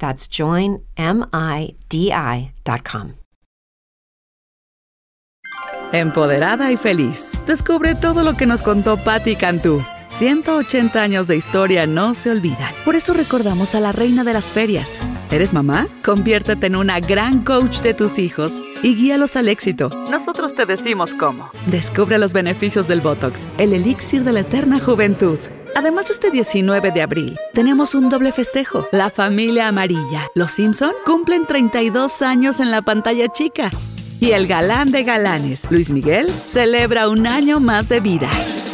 That's joinmidi.com. Empoderada y feliz. Descubre todo lo que nos contó Patti Cantú. 180 años de historia no se olvidan. Por eso recordamos a la reina de las ferias. ¿Eres mamá? Conviértete en una gran coach de tus hijos y guíalos al éxito. Nosotros te decimos cómo. Descubre los beneficios del Botox, el elixir de la eterna juventud. Además, este 19 de abril tenemos un doble festejo. La familia amarilla. Los Simpson cumplen 32 años en la pantalla chica. Y el galán de galanes, Luis Miguel, celebra un año más de vida.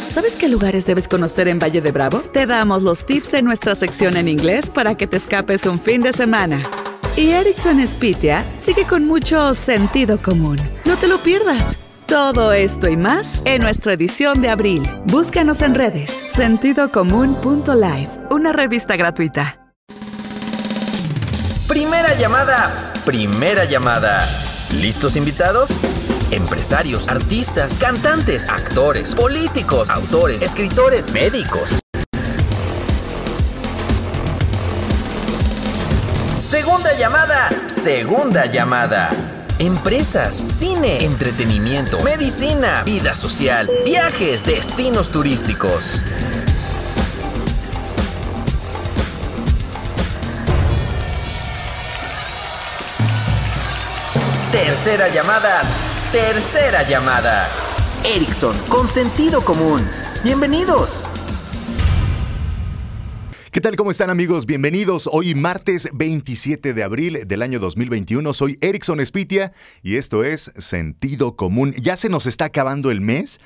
¿Sabes qué lugares debes conocer en Valle de Bravo? Te damos los tips en nuestra sección en inglés para que te escapes un fin de semana. Y Erickson Spitia sigue con mucho sentido común. No te lo pierdas. Todo esto y más en nuestra edición de abril. Búscanos en redes sentidocomún.live, una revista gratuita. Primera llamada, primera llamada. ¿Listos invitados? Empresarios, artistas, cantantes, actores, políticos, autores, escritores, médicos. Segunda llamada, segunda llamada. Empresas, cine, entretenimiento, medicina, vida social, viajes, destinos turísticos. Tercera llamada, tercera llamada. Ericsson, con sentido común. Bienvenidos. ¿Qué tal? ¿Cómo están amigos? Bienvenidos. Hoy martes 27 de abril del año 2021. Soy Erickson Spitia y esto es Sentido Común. Ya se nos está acabando el mes.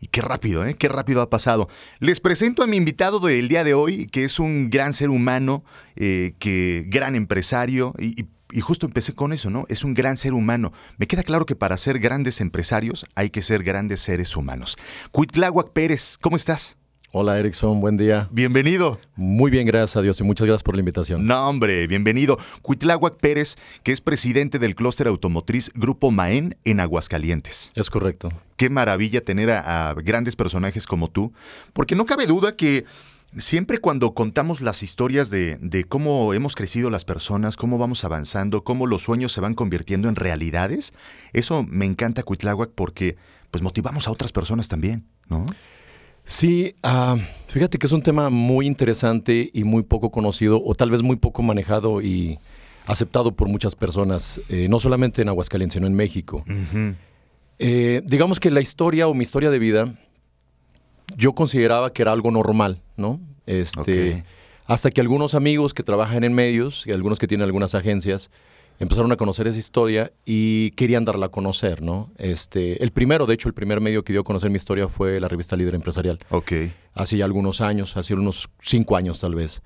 Y qué rápido, ¿eh? Qué rápido ha pasado. Les presento a mi invitado del día de hoy, que es un gran ser humano, eh, que gran empresario y, y y justo empecé con eso, ¿no? Es un gran ser humano. Me queda claro que para ser grandes empresarios hay que ser grandes seres humanos. Cuitláhuac Pérez, ¿cómo estás? Hola Erickson, buen día. Bienvenido. Muy bien, gracias a Dios y muchas gracias por la invitación. No, hombre, bienvenido. Cuitláhuac Pérez, que es presidente del clúster automotriz Grupo Maén en Aguascalientes. Es correcto. Qué maravilla tener a, a grandes personajes como tú, porque no cabe duda que Siempre cuando contamos las historias de, de, cómo hemos crecido las personas, cómo vamos avanzando, cómo los sueños se van convirtiendo en realidades, eso me encanta Cuitláhuac porque pues motivamos a otras personas también, ¿no? Sí, uh, fíjate que es un tema muy interesante y muy poco conocido o tal vez muy poco manejado y aceptado por muchas personas, eh, no solamente en Aguascalientes, sino en México. Uh -huh. eh, digamos que la historia o mi historia de vida yo consideraba que era algo normal, ¿no? Este, okay. Hasta que algunos amigos que trabajan en medios y algunos que tienen algunas agencias empezaron a conocer esa historia y querían darla a conocer, ¿no? Este, el primero, de hecho, el primer medio que dio a conocer mi historia fue la revista Líder Empresarial. Ok. Hace ya algunos años, hace unos cinco años tal vez.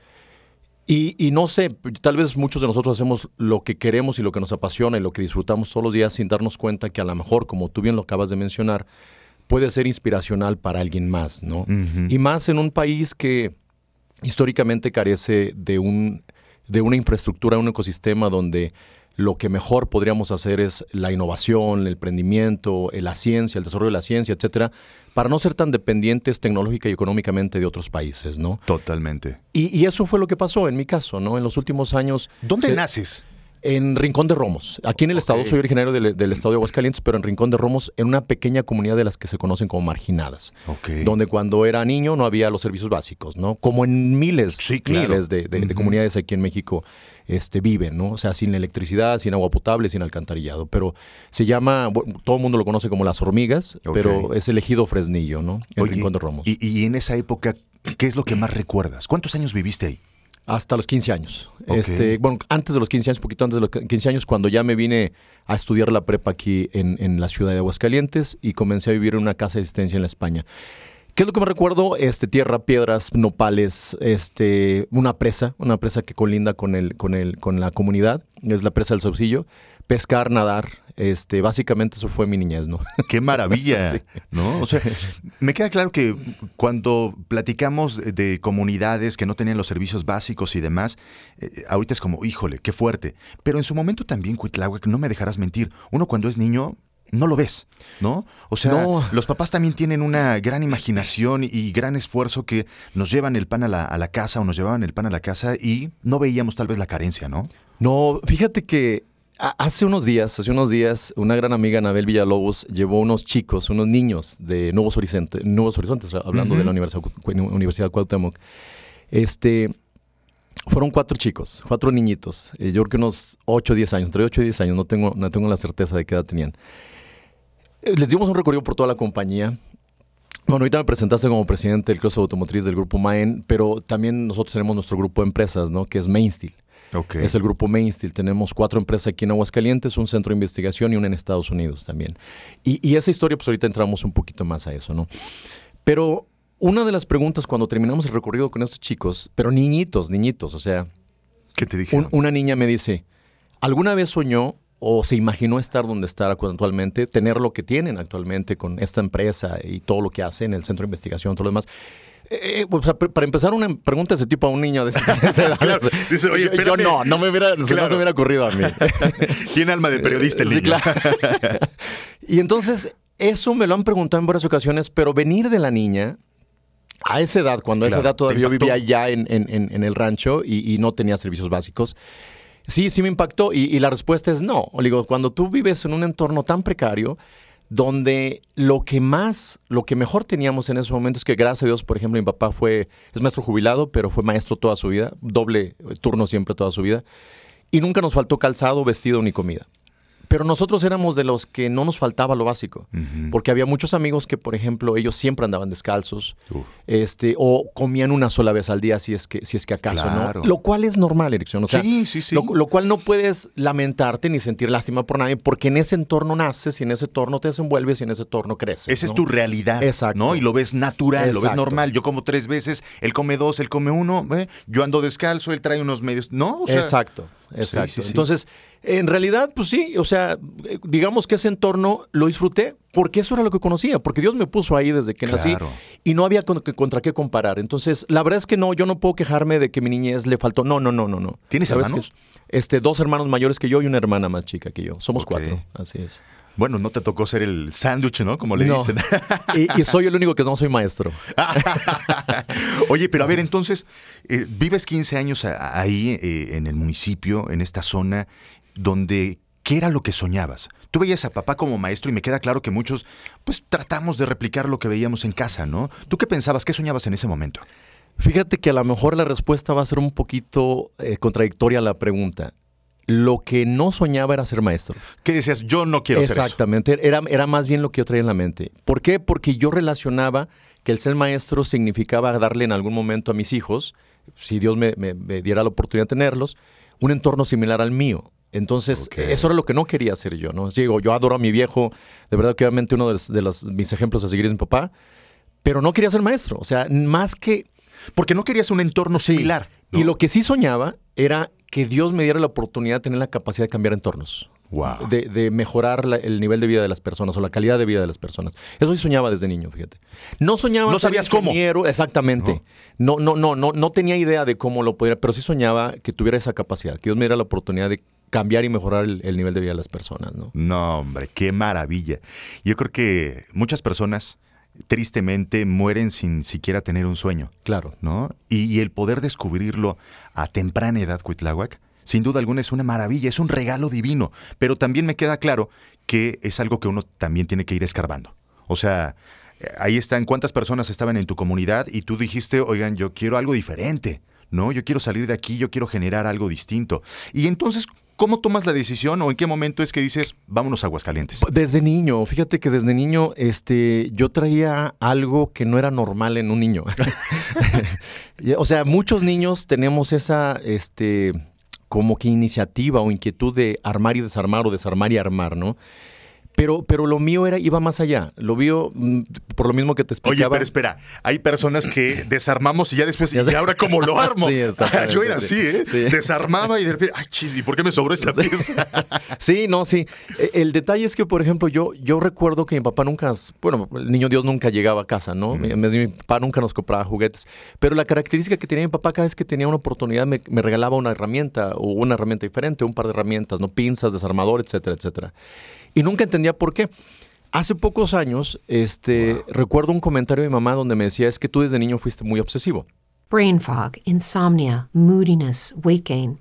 Y, y, no sé, tal vez muchos de nosotros hacemos lo que queremos y lo que nos apasiona y lo que disfrutamos todos los días sin darnos cuenta que a lo mejor, como tú bien lo acabas de mencionar, puede ser inspiracional para alguien más, ¿no? Uh -huh. Y más en un país que históricamente carece de, un, de una infraestructura, un ecosistema donde lo que mejor podríamos hacer es la innovación, el emprendimiento, la ciencia, el desarrollo de la ciencia, etcétera, para no ser tan dependientes tecnológica y económicamente de otros países, ¿no? Totalmente. Y, y eso fue lo que pasó en mi caso, ¿no? En los últimos años. ¿Dónde se, naces? En Rincón de Romos. Aquí en el estado, soy originario del, del, estado de Aguascalientes, pero en Rincón de Romos, en una pequeña comunidad de las que se conocen como marginadas. Ok. Donde cuando era niño no había los servicios básicos, ¿no? Como en miles, Sí, claro. miles de, de- de comunidades aquí en México este, viven, ¿no? O sea, sin electricidad, sin agua potable, sin alcantarillado. Pero se llama, bueno, todo el mundo lo conoce como las hormigas, pero es el ejido Fresnillo, ¿no? En Rincón de Romos. Y, y en esa época, ¿qué es lo que más recuerdas? ¿Cuántos años viviste ahí? Hasta los 15 años. Este, bueno, antes de los 15 años, poquito antes de los 15 años, cuando ya me vine a estudiar la prepa aquí en, en la ciudad de Aguascalientes y comencé a vivir en una casa de asistencia en la España. ¿Qué es lo que me recuerdo? Este, tierra, piedras, nopales, este, una presa, una presa que colinda con, el, con, el, con la comunidad, es la presa del Saucillo. Pescar, nadar, este, básicamente eso fue mi niñez, ¿no? ¡Qué maravilla! Sí. ¿No? O sea, me queda claro que cuando platicamos de- de comunidades que no tenían los servicios básicos y demás, eh, ahorita es como, híjole, qué fuerte. Pero en su momento también, Cuitláhuac, no me dejarás mentir, uno cuando es niño no lo ves, ¿no? O sea, No. los papás también tienen una gran imaginación y gran esfuerzo que nos llevan el pan a la, a la casa o nos llevaban el pan a la casa y no veíamos tal vez la carencia, ¿no? No, fíjate que hace unos días, hace unos días, una gran amiga, Anabel Villalobos, llevó unos chicos, unos niños de Nuevos Horizontes, Nuevos Horizontes hablando de la Universidad, Universidad Cuauhtémoc. Este, fueron cuatro chicos, cuatro niñitos, eh, yo creo que unos 8 o 10 años, entre 8 y 10 años, no tengo, no tengo la certeza de qué edad tenían. Eh, Les dimos un recorrido por toda la compañía. Bueno, ahorita me presentaste como presidente del Club Automotriz del Grupo Maen, pero también nosotros tenemos nuestro grupo de empresas, ¿no? Que es Mainsteel. Es el grupo Mainsteel. Tenemos cuatro empresas aquí en Aguascalientes, un centro de investigación y una en Estados Unidos también. Y, y esa historia, pues ahorita entramos un poquito más a eso, ¿no? Pero una de las preguntas cuando terminamos el recorrido con estos chicos, pero niñitos, niñitos, o sea, ¿Qué te dije? un- una niña me dice, ¿alguna vez soñó o se imaginó estar donde está actualmente, tener lo que tienen actualmente con esta empresa y todo lo que hacen, el centro de investigación, todo lo demás? Eh, eh, o sea, pr- para empezar, una pregunta de ese tipo a un niño de esa edad, Claro. Dice, oye, yo, yo no, no me hubiera, no se me hubiera ocurrido a mí. Tiene alma de periodista el Sí, niño. claro. y entonces, eso me lo han preguntado en varias ocasiones, pero venir de la niña a esa edad, cuando a esa edad todavía yo vivía ya en, en- en- en el rancho y, y no tenía servicios básicos, sí, sí me impactó. Y, y la respuesta es no. O digo, cuando tú vives en un entorno tan precario, donde lo que más, lo que mejor teníamos en ese momento es que gracias a Dios, por ejemplo, mi papá fue, es maestro jubilado, pero fue maestro toda su vida, doble eh, turno siempre toda su vida, y nunca nos faltó calzado, vestido ni comida. Pero nosotros éramos de los que no nos faltaba lo básico, porque había muchos amigos que, por ejemplo, ellos siempre andaban descalzos, Uf. este, o comían una sola vez al día si es que, si es que acaso, Claro. ¿no? Lo cual es normal, Erickson. O sea, Sí, sí, sí. Lo, lo cual no puedes lamentarte ni sentir lástima por nadie, porque en ese entorno naces y en ese entorno te desenvuelves y en ese entorno creces. Esa es tu realidad. Exacto. ¿no? Y lo ves natural, lo ves normal. Yo como tres veces, él come dos, él come uno, ¿eh? yo ando descalzo, él trae unos medios. No, o sea, exacto, exacto. sí, sí. Entonces, en realidad, pues sí, o sea, eh, digamos que ese entorno lo disfruté porque eso era lo que conocía, porque Dios me puso ahí desde que nací y no había con- contra qué comparar. Entonces, la verdad es que no, yo no puedo quejarme de que mi niñez le faltó. No, no, no, no, no. ¿Tienes hermanos? que- este, dos hermanos mayores que yo y una hermana más chica que yo. Somos cuatro, así es. Bueno, no te tocó ser el sándwich, ¿no? Como le No. dicen. y, y soy el único que no soy maestro. Oye, pero a ver, entonces, eh, vives 15 años ahí eh, en el municipio, en esta zona, donde, ¿qué era lo que soñabas? Tú veías a papá como maestro y me queda claro que muchos, pues tratamos de replicar lo que veíamos en casa, ¿no? ¿Tú qué pensabas? ¿Qué soñabas en ese momento? Fíjate que a lo mejor la respuesta va a ser un poquito eh, contradictoria a la pregunta. Lo que no soñaba era ser maestro. ¿Qué decías? Yo no quiero ser eso. Exactamente, era, era más bien lo que yo traía en la mente. ¿Por qué? Porque yo relacionaba que el ser maestro significaba darle en algún momento a mis hijos, si Dios me, me- me diera la oportunidad de tenerlos, un entorno similar al mío. Entonces, eso era lo que no quería hacer yo, ¿no? Digo, yo adoro a mi viejo, de verdad que obviamente uno de, los- de los- mis ejemplos a seguir es mi papá, pero no quería ser maestro. O sea, más que Porque no querías un entorno Sí. similar. ¿no? Y lo que sí soñaba era que Dios me diera la oportunidad de tener la capacidad de cambiar entornos. Wow. De, de mejorar la- el nivel de vida de las personas o la calidad de vida de las personas. Eso sí soñaba desde niño, fíjate. No soñaba No sabías cómo. exactamente. No. no, no, no, no tenía idea de cómo lo podría, pero sí soñaba que tuviera esa capacidad, que Dios me diera la oportunidad de cambiar y mejorar el, el nivel de vida de las personas, ¿no? No, hombre, qué maravilla. Yo creo que muchas personas tristemente mueren sin siquiera tener un sueño, Claro. ¿no? Y, y el poder descubrirlo a temprana edad, Cuitláhuac, sin duda alguna es una maravilla, es un regalo divino, pero también me queda claro que es algo que uno también tiene que ir escarbando. O sea, ahí están cuántas personas estaban en tu comunidad y tú dijiste, oigan, yo quiero algo diferente, ¿no? Yo quiero salir de aquí, yo quiero generar algo distinto. Y entonces, ¿cómo tomas la decisión o en qué momento es que dices, vámonos a Aguascalientes? Desde niño, fíjate que desde niño este, yo traía algo que no era normal en un niño. o sea, muchos niños tenemos esa, este, como que iniciativa o inquietud de armar y desarmar o desarmar y armar, ¿no? Pero, pero lo mío era, iba más allá. Lo vio mm, por lo mismo que te explicaba. Oye, pero espera, hay personas que desarmamos y ya después, ¿y ahora cómo lo armo? Sí, exactamente. Yo era así, ¿eh? Sí. Desarmaba y de repente, ay, chis, ¿y por qué me sobró esta pieza? Sí, no, sí. E- El detalle es que, por ejemplo, yo, yo recuerdo que mi papá nunca, bueno, el niño Dios nunca llegaba a casa, ¿no? Mi, mi papá nunca nos compraba juguetes. Pero la característica que tenía mi papá cada vez que tenía una oportunidad me, me regalaba una herramienta o una herramienta diferente, un par de herramientas, ¿no? Pinzas, desarmador, etcétera, etcétera. Y nunca entendía por qué. Hace pocos años, este, recuerdo un comentario de mi mamá donde me decía, es que tú desde niño fuiste muy obsesivo. Brain fog, insomnia, moodiness, weight gain.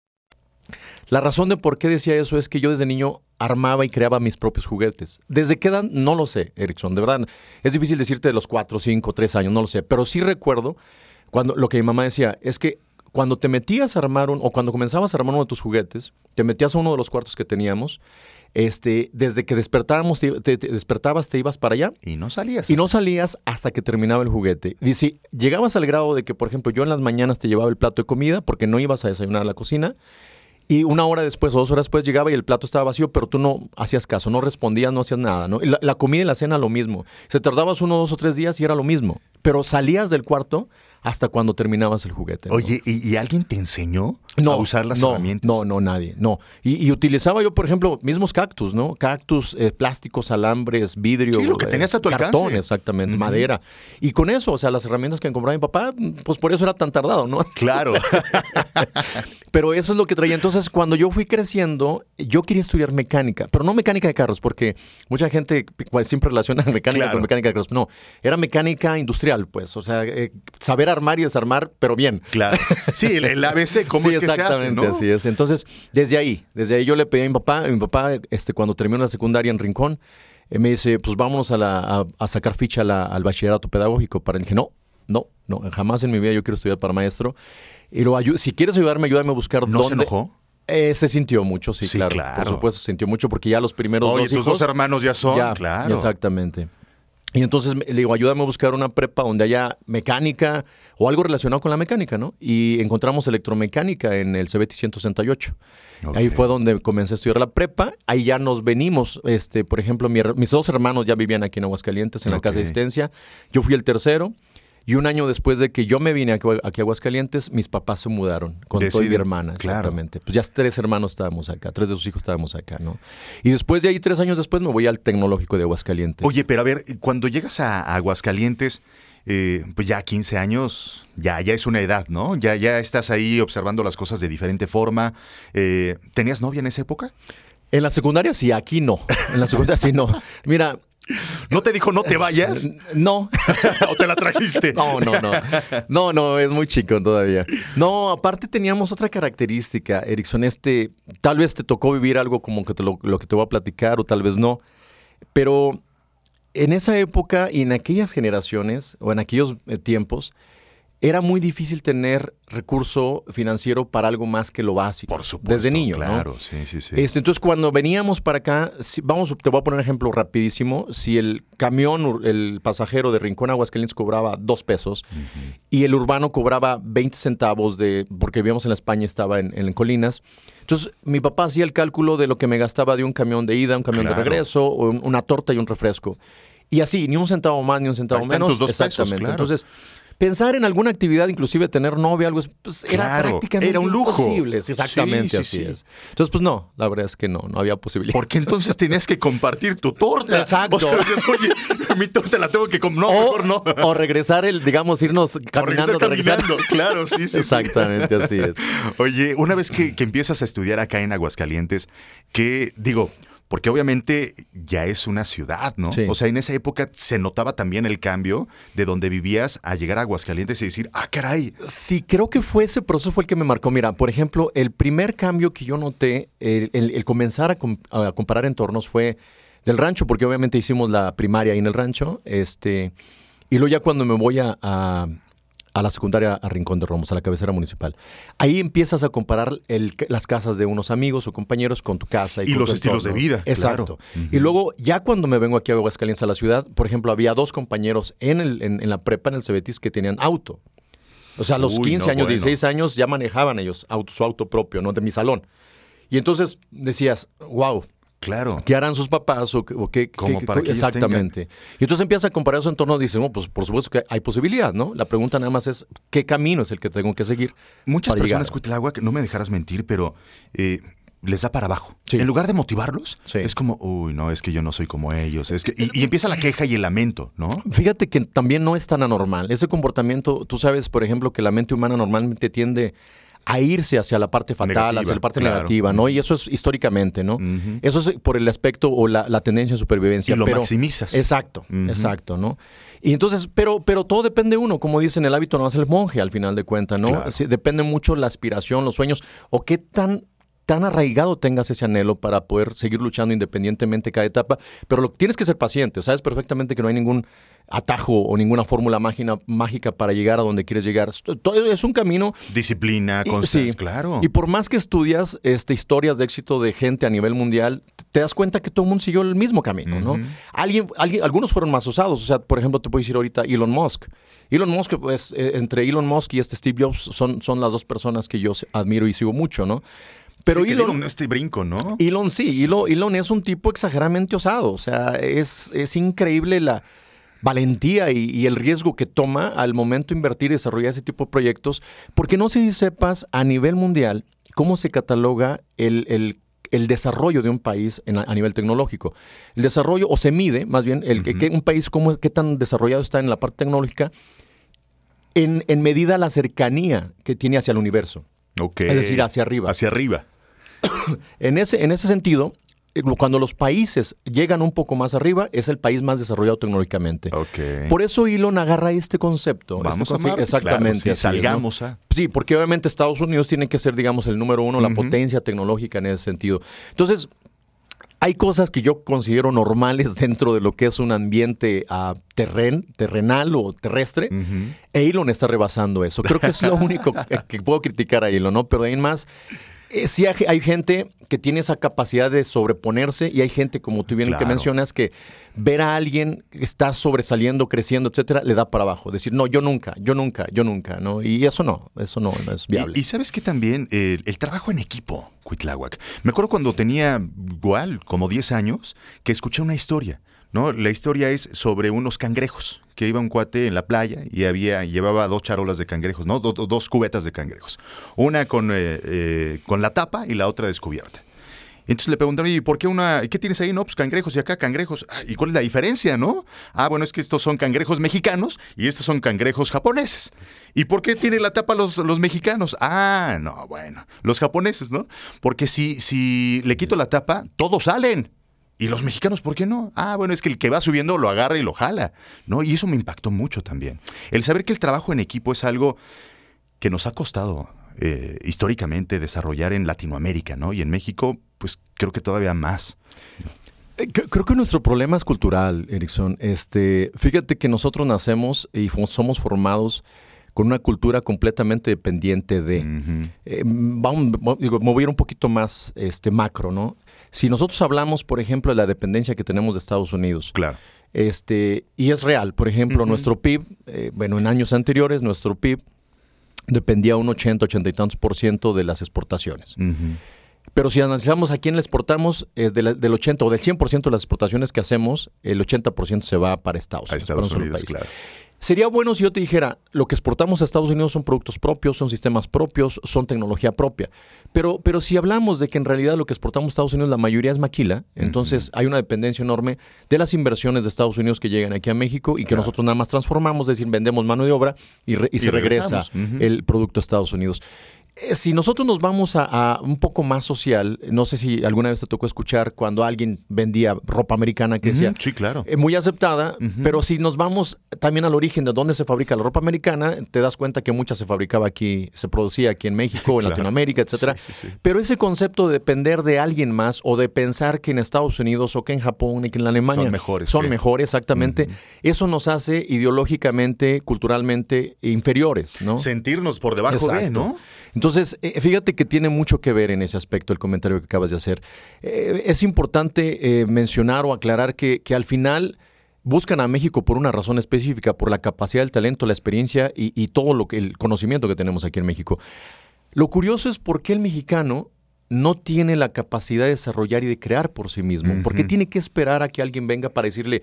La razón de por qué decía eso es que yo desde niño armaba y creaba mis propios juguetes. ¿Desde qué edad? No lo sé, Erickson. De verdad, es difícil decirte de los 4, 5, 3 años, no lo sé. Pero sí recuerdo cuando lo que mi mamá decía es que cuando te metías a armar un, o cuando comenzabas a armar uno de tus juguetes, te metías a uno de los cuartos que teníamos, este, desde que despertábamos, te, te- te despertabas, te ibas para allá Y no salías. y no salías hasta que terminaba el juguete. Dice, llegabas al grado de que, por ejemplo, yo en las mañanas te llevaba el plato de comida porque no ibas a desayunar a la cocina. Y una hora después o dos horas después llegaba y el plato estaba vacío, pero tú no hacías caso, no respondías, no hacías nada, ¿no? La, la comida y la cena lo mismo. Se tardabas uno, dos o tres días y era lo mismo. Pero salías del cuarto hasta cuando terminabas el juguete. Oye, ¿y, y alguien te enseñó no, a usar las no, herramientas? No, no, nadie, no. Y, y utilizaba yo, por ejemplo, mismos cactus, ¿no? Cactus, eh, plásticos, alambres, vidrio. Sí, lo que eh, tenías a tu cartón, alcance. exactamente, madera. Y con eso, o sea, las herramientas que compraba mi papá, pues por eso era tan tardado, ¿no? Claro. Pero eso es lo que traía. Entonces, cuando yo fui creciendo, yo quería estudiar mecánica, pero no mecánica de carros, porque mucha gente siempre relaciona mecánica Claro. con mecánica de carros. No, era mecánica industrial, pues. O sea, eh, saber armar y desarmar, pero bien. claro. Sí, el, el ABC, ¿cómo sí, es que se hace, exactamente, no? así es. Entonces, desde ahí, desde ahí yo le pedí a mi papá, mi papá, este, cuando terminó la secundaria en Rincón, eh, me dice, pues vámonos a, la- a- a sacar ficha la- al bachillerato pedagógico. Para dije, no, no, no, jamás en mi vida yo quiero estudiar para maestro. Y lo si quieres ayudarme, ayúdame a buscar ¿No se dónde. enojó? Eh, se sintió mucho, sí, Sí, claro. claro. Por supuesto, se sintió mucho porque ya los primeros Oye, dos tus hijos... dos hermanos ya son, Ya, claro. Exactamente. Y entonces le digo, ayúdame a buscar una prepa donde haya mecánica o algo relacionado con la mecánica, ¿no? Y encontramos electromecánica en el CBT 168. Ok. Ahí fue donde comencé a estudiar la prepa. Ahí ya nos venimos, este, por ejemplo, mi mis dos hermanos ya vivían aquí en Aguascalientes, en la casa de asistencia. Yo fui el tercero. Y un año después de que yo me vine aquí, aquí a Aguascalientes, mis papás se mudaron con toda mi Deciden, hermana. claro. Exactamente. Pues ya tres hermanos estábamos acá, tres de sus hijos estábamos acá, ¿no? Y después de ahí, tres años después, me voy al tecnológico de Aguascalientes. Oye, pero a ver, cuando llegas a a Aguascalientes, eh, pues ya 15 años, ya, ya es una edad, ¿no? Ya, ya estás ahí observando las cosas de diferente forma. Eh, ¿Tenías novia en esa época? En la secundaria sí, aquí no. En la secundaria sí no. Mira, ¿No te dijo no te vayas? no. ¿O te la trajiste? No, no, no. No, no, es muy chico todavía. No, aparte teníamos otra característica, Erickson. Este, tal vez te tocó vivir algo como que te lo, lo que te voy a platicar, o tal vez no. Pero en esa época y en aquellas generaciones, o en aquellos eh, tiempos, era muy difícil tener recurso financiero para algo más que lo básico. Por supuesto. Desde niño, ¿no? Claro, sí, sí, sí. Este, entonces, cuando veníamos para acá, si- vamos, te voy a poner un ejemplo rapidísimo. Si el camión, el pasajero de Rincón a Aguascalientes cobraba dos pesos y el urbano cobraba 20 centavos de, porque vivíamos en la España, estaba en, en Colinas. Entonces, mi papá hacía el cálculo de lo que me gastaba de un camión de ida, un camión Claro. de regreso, un- una torta y un refresco. Y así, ni un centavo más, ni un centavo Ahí menos. dos pesos, Exactamente. claro. Entonces, pensar en alguna actividad, inclusive tener novia, algo, pues, era prácticamente era un lujo. imposible. Exactamente, Sí, sí, así sí. es. Entonces, pues no, la verdad es que no, no había posibilidad. Porque entonces tenías que compartir tu torta. Exacto. O decías, oye, mi torta la tengo que comer. No, o, mejor no. o regresar, el, digamos, irnos O caminando. regresar de regresar. caminando. Claro, sí, sí, sí. Exactamente, así es. Oye, una vez que, que empiezas a estudiar acá en Aguascalientes, que digo, porque obviamente ya es una ciudad, ¿no? Sí. O sea, en esa época se notaba también el cambio de donde vivías a llegar a Aguascalientes y decir, ah, caray, Sí, creo que fue ese proceso fue el que me marcó. Mira, por ejemplo, el primer cambio que yo noté, el, el- el comenzar a, com- a comparar entornos fue del rancho, porque obviamente hicimos la primaria ahí en el rancho, este, y luego ya cuando me voy a, a- a la secundaria a Rincón de Romos, a la cabecera municipal, ahí empiezas a comparar el- las casas de unos amigos o compañeros con tu casa. Y, Y con los tu estilos entorno. de vida, Exacto. claro. Y luego, ya cuando me vengo aquí a Aguascalientes, a la ciudad, por ejemplo, había dos compañeros en, el, en, en la prepa, en el Cebetis, que tenían auto. O sea, a los Uy, 15 no, años, bueno. 16 años ya manejaban ellos auto, su auto propio, ¿no? De mi salón. Y entonces decías, wow, claro. ¿qué harán sus papás? O, qué- o qué, Como qué- para que exactamente. Y entonces empiezas a comparar su entorno y dices, bueno, pues por supuesto que hay posibilidad, ¿no? La pregunta nada más es, ¿qué camino es el que tengo que seguir? Muchas personas? Cuitláhuac, no me dejarás mentir, pero eh, les da para abajo. Sí. En lugar de motivarlos, Sí. es como, uy, no, es que yo no soy como ellos. Es que, y, y empieza la queja y el lamento, ¿no? Fíjate que también no es tan anormal. Ese comportamiento, tú sabes, por ejemplo, que la mente humana normalmente tiende a irse hacia la parte fatal, Negativa, hacia la parte claro. negativa, ¿no? Y eso es históricamente, ¿no? Eso es por el aspecto o la, la tendencia de supervivencia. Y lo pero- maximizas. Exacto, exacto, ¿no? Y entonces, pero, pero todo depende de uno, como dicen, el hábito no hace el monje al final de cuentas, ¿no? Claro. Depende mucho la aspiración, los sueños, o qué tan tan arraigado tengas ese anhelo para poder seguir luchando independientemente cada etapa, pero lo, tienes que ser paciente, sabes perfectamente que no hay ningún atajo o ninguna fórmula mágica, mágica para llegar a donde quieres llegar. Todo es un camino Disciplina, constancia, sí. claro. Y por más que estudias este, historias de éxito de gente a nivel mundial, te das cuenta que todo el mundo siguió el mismo camino, ¿no? Alguien, alguien, algunos fueron más usados. O sea, por ejemplo, te puedo decir ahorita Elon Musk. Elon Musk, pues, eh, entre Elon Musk y este Steve Jobs son, son las dos personas que yo admiro y sigo mucho, ¿no? Pero Sí, Elon, dieron este brinco, ¿no? Elon sí, Elon, Elon es un tipo exageradamente osado. O sea, es, es increíble la valentía y, y el riesgo que toma al momento de invertir y desarrollar ese tipo de proyectos. Porque no sé si sepas a nivel mundial cómo se cataloga el, el- el desarrollo de un país en- a nivel tecnológico. El desarrollo, o se mide más bien, el, que- que un país cómo, qué tan desarrollado está en la parte tecnológica en, en medida la cercanía que tiene hacia el universo. Ok. Es decir, hacia arriba. Hacia arriba. En ese, en ese sentido, eh, cuando los países llegan un poco más arriba, es el país más desarrollado tecnológicamente. Por eso Elon agarra este concepto. Vamos este a concepto- Marte, Exactamente. claro, sí, así es, ¿no? salgamos a... Sí, porque obviamente Estados Unidos tiene que ser, digamos, el número uno, la potencia tecnológica en ese sentido. Entonces, hay cosas que yo considero normales dentro de lo que es un ambiente ah, terren, terrenal o terrestre. E Elon está rebasando eso. Creo que es lo único que- que puedo criticar a Elon, ¿no? Pero de ahí en más, eh, sí hay, hay gente que tiene esa capacidad de sobreponerse y hay gente, como tú bien que Claro. mencionas, que ver a alguien que está sobresaliendo, creciendo, etcétera, le da para abajo. Decir, no, yo nunca, yo nunca, yo nunca, ¿no? Y eso no, eso no, no es viable. Y, y sabes que también eh, el trabajo en equipo, Cuitláhuac. Me acuerdo cuando tenía igual, como 10 años, que escuché una historia. ¿No? La historia es sobre unos cangrejos, que iba un cuate en la playa y había, llevaba dos charolas de cangrejos, ¿no? Do- do- dos cubetas de cangrejos. Una con, eh, eh, con la tapa y la otra descubierta. Entonces le preguntaron, ¿y por qué una, qué tienes ahí? No, pues cangrejos y acá cangrejos. Ah, ¿Y cuál es la diferencia, no? Ah, bueno, es que estos son cangrejos mexicanos y estos son cangrejos japoneses. ¿Y por qué tiene la tapa los, los mexicanos? Ah, no, bueno, los japoneses, ¿no? Porque si, si le quito la tapa, todos salen. ¿Y los mexicanos por qué no? Ah, bueno, es que el que va subiendo lo agarra y lo jala, ¿no? Y eso me impactó mucho también. El saber que el trabajo en equipo es algo que nos ha costado eh, históricamente desarrollar en Latinoamérica, ¿no? Y en México, pues creo que todavía más. Eh, creo que nuestro problema es cultural, Erickson. Este, fíjate que nosotros nacemos y somos formados con una cultura completamente dependiente de. Eh, vamos, digo, mover un poquito más este macro, ¿no? Si nosotros hablamos, por ejemplo, de la dependencia que tenemos de Estados Unidos. Claro. Este, y es real, por ejemplo, nuestro PIB, bueno, en años anteriores, nuestro PIB dependía un 80, 80 y tantos por ciento de las exportaciones. Pero si analizamos a quién le exportamos, eh, del 80 o del 100% de las exportaciones que hacemos, el 80% se va para Estados Unidos. Estados Unidos, claro. Sería bueno si yo te dijera, lo que exportamos a Estados Unidos son productos propios, son sistemas propios, son tecnología propia. Pero, pero si hablamos de que en realidad lo que exportamos a Estados Unidos la mayoría es maquila, entonces hay una dependencia enorme de las inversiones de Estados Unidos que llegan aquí a México y que nosotros nada más transformamos, es decir, vendemos mano de obra y, se regresa el producto a Estados Unidos. Eh, si nosotros nos vamos a, un poco más social, no sé si alguna vez te tocó escuchar cuando alguien vendía ropa americana que decía, sí, claro. Eh, muy aceptada, pero si nos vamos también al origen de dónde se fabrica la ropa americana, te das cuenta que mucha se fabricaba aquí, se producía aquí en México, en Latinoamérica, etcétera. pero ese concepto de depender de alguien más o de pensar que en Estados Unidos o que en Japón y que en Alemania son mejores, son mejores exactamente, eso nos hace ideológicamente, culturalmente inferiores, ¿no? Sentirnos por debajo de, ¿no? Entonces, eh, fíjate que tiene mucho que ver en ese aspecto el comentario que acabas de hacer. Eh, es importante eh, mencionar o aclarar que, al final buscan a México por una razón específica, por la capacidad, el talento, la experiencia y, todo lo que, el conocimiento que tenemos aquí en México. Lo curioso es por qué el mexicano no tiene la capacidad de desarrollar y de crear por sí mismo. ¿Por qué tiene que esperar a que alguien venga para decirle,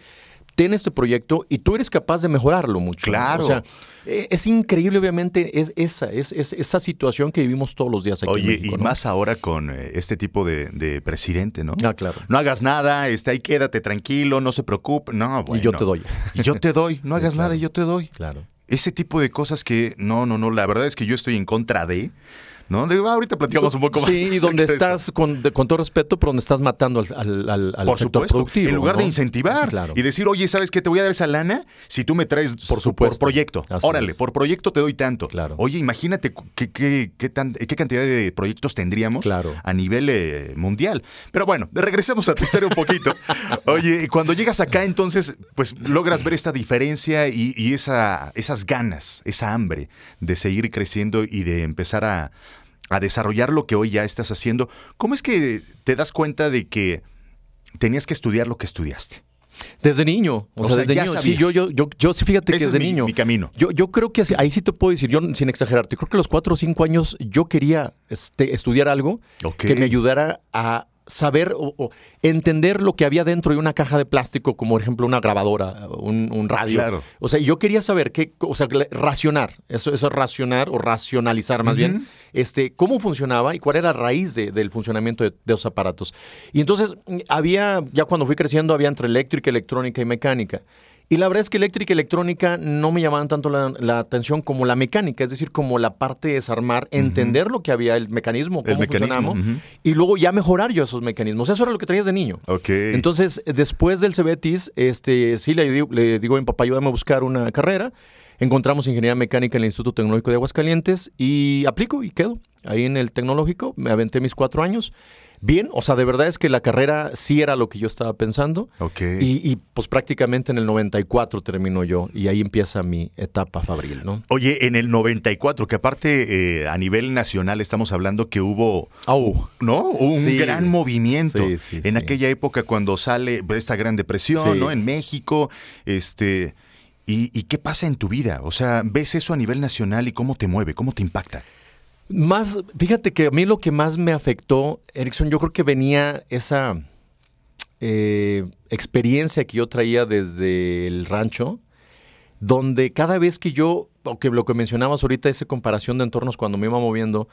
ten este proyecto y tú eres capaz de mejorarlo mucho. Claro. O sea, e, es increíble, obviamente, es esa, es, esa situación que vivimos todos los días aquí Oye, en México, y más ahora con eh, este tipo de, presidente, ¿no? Ah, claro. No hagas nada, está ahí quédate tranquilo, no se preocupe. No, bueno. Y yo te doy. Y yo te doy, no hagas nada y yo te doy. Claro. Ese tipo de cosas que, no, no, no, la verdad es que yo estoy en contra de, ¿no? Digo, ahorita platicamos un poco más. Sí, y donde estás, con, todo respeto, pero donde estás matando al, al, al, por sector productivo. En lugar de incentivar y decir, oye, ¿sabes qué? Te voy a dar esa lana si tú me traes por, supuesto. por proyecto. Órale, por proyecto te doy tanto. Claro. Oye, imagínate qué, qué, qué, tan, qué cantidad de proyectos tendríamos a nivel eh, mundial. Pero bueno, regresemos a tu historia un poquito. oye, cuando llegas acá, entonces, pues logras ver esta diferencia y, y esa, esas ganas, esa hambre de seguir creciendo y de empezar a a desarrollar lo que hoy ya estás haciendo, ¿cómo es que te das cuenta de que tenías que estudiar lo que estudiaste? Desde niño, o, sea, desde niño. Sí, yo, yo, yo, yo sí, fíjate que desde niño. Mi camino. Yo, yo creo que ahí sí te puedo decir, yo sin exagerarte, creo que a los cuatro o cinco años yo quería este, estudiar algo que me ayudara a saber o, entender lo que había dentro de una caja de plástico, como por ejemplo una grabadora, un, radio. O sea, yo quería saber qué, o sea, racionar, eso, eso es racionar o racionalizar más bien, este, cómo funcionaba y cuál era la raíz del funcionamiento de, de, esos aparatos. Y entonces había, ya cuando fui creciendo, había entre eléctrica, electrónica y mecánica. Y la verdad es que eléctrica y electrónica no me llamaban tanto la, atención como la mecánica, es decir, como la parte de desarmar, entender lo que había, el mecanismo, cómo funcionamos, y luego ya mejorar yo esos mecanismos. Eso era lo que traías de niño. Entonces, después del CBETIS, este, sí le, le digo a mi papá, ayúdame a buscar una carrera. Encontramos ingeniería mecánica en el Instituto Tecnológico de Aguascalientes y aplico y quedo ahí en el tecnológico. Me aventé mis cuatro años bien. O sea, de verdad es que la carrera sí era lo que yo estaba pensando. Ok. Y, pues prácticamente en el 94 termino yo y ahí empieza mi etapa fabril, ¿no? Oye, en el 94, que aparte eh, a nivel nacional estamos hablando que hubo, ¿no? Un gran movimiento en aquella época cuando sale esta gran depresión, ¿no? En México, este... ¿Y, ¿Y qué pasa en tu vida? O sea, ¿ves eso a nivel nacional y cómo te mueve, cómo te impacta? Más, fíjate que a mí lo que más me afectó, Erickson, yo creo que venía esa eh, experiencia que yo traía desde el rancho, donde cada vez que yo, o que lo que mencionabas ahorita, esa comparación de entornos cuando me iba moviendo,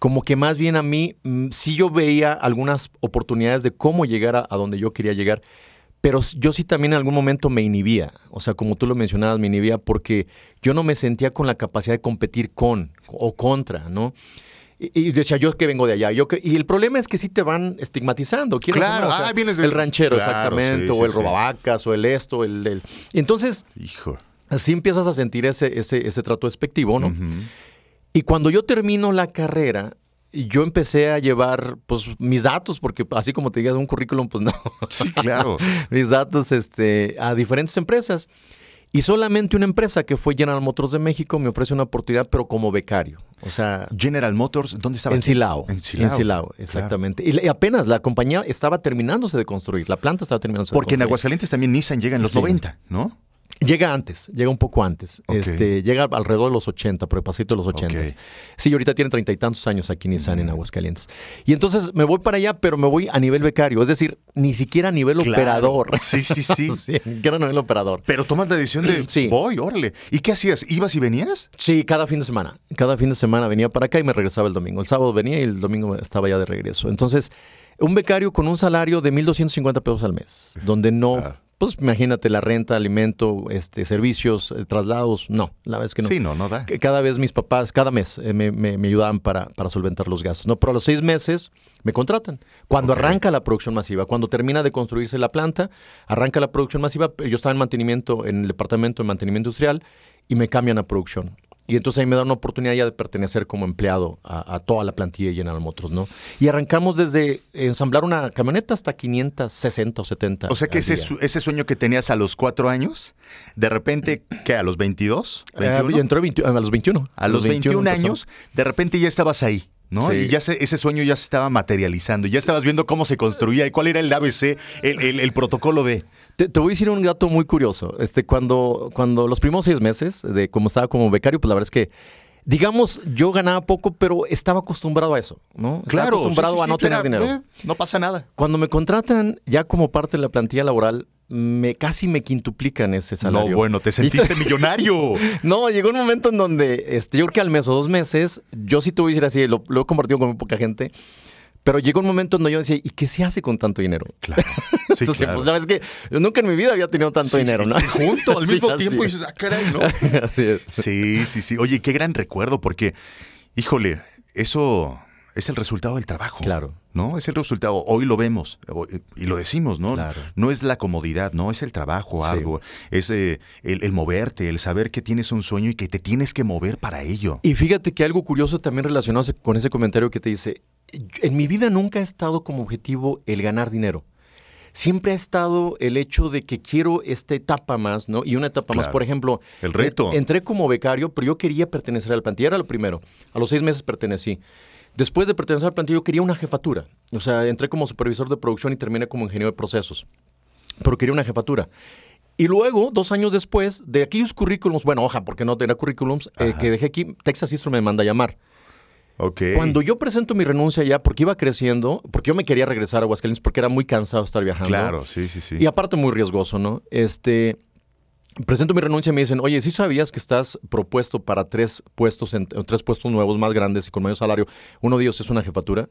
como que más bien a mí mm, sí yo veía algunas oportunidades de cómo llegar a, a donde yo quería llegar, pero yo sí también en algún momento me inhibía, o sea, como tú lo mencionabas, me inhibía porque yo no me sentía con la capacidad de competir con o contra, ¿no? Y, decía, yo que vengo de allá, yo que... Y el problema es que sí te van estigmatizando. Claro, no, o sea, ah, vienes El ranchero, Claro, exactamente, sí, o el sí. robavacas, o el esto, el... entonces, Hijo. así empiezas a sentir ese, ese, ese trato despectivo, ¿no? Y cuando yo termino la carrera, yo empecé a llevar pues mis datos, porque así como te digas un currículum, pues no. Sí, claro. mis datos este, a diferentes empresas. Y solamente una empresa que fue General Motors de México me ofrece una oportunidad, pero como becario. O sea, General Motors, ¿dónde estaba? en Silao. En Silao. En Silao, exactamente. Y, y apenas la compañía estaba terminándose de construir, la planta estaba terminándose Porque de en construir. Aguascalientes también Nissan llega en los Sí. 90, ¿no? Llega antes, llega un poco antes. Este, llega alrededor de los 80, por el pasito de los 80. Ok. Sí, ahorita tiene treinta y tantos años aquí Nissan en Aguascalientes. Y entonces me voy para allá, pero me voy a nivel becario, es decir, ni siquiera a nivel Claro. operador. Sí, sí, sí. sí, ni siquiera a nivel operador. Pero tomas la decisión de, Sí. voy, órale. ¿Y qué hacías? ¿Ibas y venías? Sí, cada fin de semana. Cada fin de semana venía para acá y me regresaba el domingo. El sábado venía y el domingo estaba ya de regreso. Entonces, un becario con un salario de 1.250 pesos al mes, donde no, Ah. Pues imagínate la renta, alimento, este, servicios, eh, traslados. No, la es que no. Sí, no, no da. Cada vez mis papás, cada mes eh, me, me- me ayudaban para, para solventar los gastos. ¿no? Pero a los seis meses me contratan. Cuando arranca la producción masiva, cuando termina de construirse la planta, arranca la producción masiva. Yo estaba en mantenimiento, en el departamento de mantenimiento industrial y me cambian a producción. Y entonces ahí me da una oportunidad ya de pertenecer como empleado a, a toda la plantilla de General Motors, ¿no? Y arrancamos desde ensamblar una camioneta hasta 560 o 70. O sea que ese, ese sueño que tenías a los cuatro años, de repente, ¿qué? ¿A los 22? Eh, 21? yo entré 20 a los 21. a los 21 empezó. años, de repente ya estabas ahí. ¿no? Sí. Y ya se- ese sueño ya se estaba materializando, ya estabas viendo cómo se construía y cuál era el ABC, el, el- el protocolo de... Te, te voy a decir un dato muy curioso. Este, cuando, cuando los primeros seis meses de como estaba como becario, pues la verdad es que, digamos, yo ganaba poco, pero estaba acostumbrado a eso, ¿no? Estaba acostumbrado sí, sí, a no tener era, dinero. eh, no pasa nada. Cuando me contratan ya como parte de la plantilla laboral, me casi me quintuplican ese salario. No, bueno, te sentiste millonario. No, llegó un momento en donde este, yo creo que al mes o dos meses, yo sí te voy a decir así, lo, lo he compartido con muy poca gente, pero llegó un momento en donde yo decía, ¿y qué se hace con tanto dinero? Claro. Sí, Entonces, claro. pues la verdad es que yo nunca en mi vida había tenido tanto Sí, dinero, sí, ¿no? Junto, al mismo tiempo es. dices, ah, caray, ¿no? Así es. Sí, sí, sí. Oye, qué gran recuerdo, porque, híjole, eso es el resultado del trabajo. Claro. ¿No? Es el resultado. Hoy lo vemos hoy- y lo decimos, ¿no? Claro. No es la comodidad, no es el trabajo, Sí. algo. Es eh, el, el moverte, el saber que tienes un sueño y que te tienes que mover para ello. Y fíjate que algo curioso también relacionado con ese comentario que te dice, en mi vida nunca ha estado como objetivo el ganar dinero. Siempre ha estado el hecho de que quiero esta etapa más, ¿no? Y una etapa más, Claro. por ejemplo, El reto. en- entré como becario, pero yo quería pertenecer al plantilla, era lo primero. A los seis meses pertenecí. Después de pertenecer al plantilla, yo quería una jefatura. O sea, entré como supervisor de producción y terminé como ingeniero de procesos. Pero quería una jefatura. Y luego, dos años después, de aquellos currículums, bueno, hoja, porque no tenía currículums, eh, que dejé aquí, Texas Instrument me manda a llamar. Cuando yo presento mi renuncia ya, porque iba creciendo, porque yo me quería regresar a Aguascalientes porque era muy cansado estar viajando. Claro, sí, sí, sí. Y aparte muy riesgoso, ¿no? Este, presento mi renuncia y me dicen, oye, ¿sí sabías que estás propuesto para tres puestos, en, tres puestos nuevos más grandes y con mayor salario? Uno de ellos es una jefatura.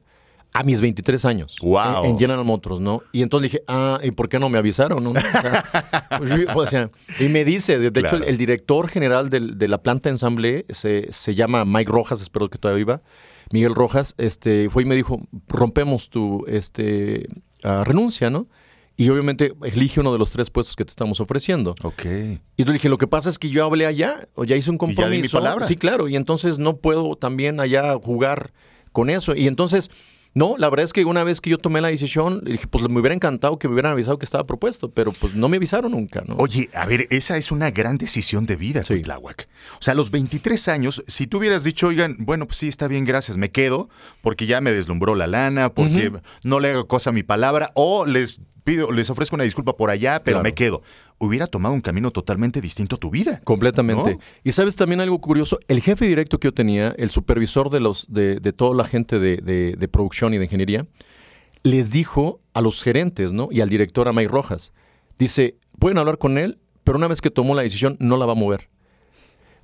A mis 23 años. Guau. En, en General Motors, ¿no? Y entonces dije, ah, ¿y por qué no me avisaron? no? O sea, pues, yo- o sea, y me dice, de, de hecho, el, director general del- de la planta de ensamble se, se llama Mike Rojas, espero que todavía viva. Miguel Rojas, este, fue y me dijo, rompemos tu este, ah, renuncia, ¿no? Y obviamente elige uno de los tres puestos que te estamos ofreciendo. Ok. Y yo dije, lo que pasa es que yo hablé allá, o ya hice un ya di mi compromiso. palabra. Sí, claro, y entonces no puedo también allá jugar con eso. Y entonces, no, la verdad es que una vez que yo tomé la decisión, dije, pues me hubiera encantado que me hubieran avisado que estaba propuesto, pero pues no me avisaron nunca, ¿no? Oye, a ver, esa es una gran decisión de vida, Sí. Cuitláhuac. O sea, a los 23 años, si tú hubieras dicho, oigan, bueno, pues sí, está bien, gracias, me quedo, porque ya me deslumbró la lana, porque no le hago cosa a mi palabra, o les pido, les ofrezco una disculpa por allá, pero Claro. me quedo. Hubiera tomado un camino totalmente distinto a tu vida. Completamente. Y sabes también algo curioso, el jefe directo que yo tenía, el supervisor de los de, de toda la gente de, producción y de ingeniería, les dijo a los gerentes, ¿no? Y al director, a Mike Rojas, dice, pueden hablar con él, pero una vez que tomó la decisión, no la va a mover.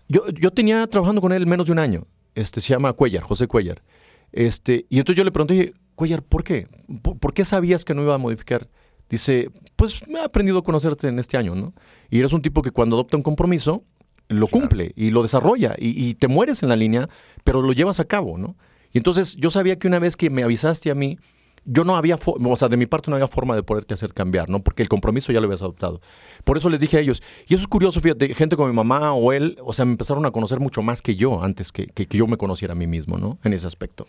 Yo, yo tenía trabajando con él menos de un año. Este se llama Cuellar, José Cuellar. Este, y entonces yo le pregunté, Cuellar, ¿por qué? ¿Por, por qué sabías que no iba a modificar? Dice, pues me he aprendido a conocerte en este año, ¿no? Y eres un tipo que cuando adopta un compromiso, lo cumple y lo desarrolla y, y te mueres en la línea, pero lo llevas a cabo, ¿no? Y entonces yo sabía que una vez que me avisaste a mí, yo no había, o sea, de mi parte no había forma de poderte hacer cambiar, ¿no? Porque el compromiso ya lo habías adoptado. Por eso les dije a ellos, y eso es curioso, fíjate, gente como mi mamá o él, o sea, me empezaron a conocer mucho más que yo antes que, que- que yo me conociera a mí mismo, ¿no? En ese aspecto.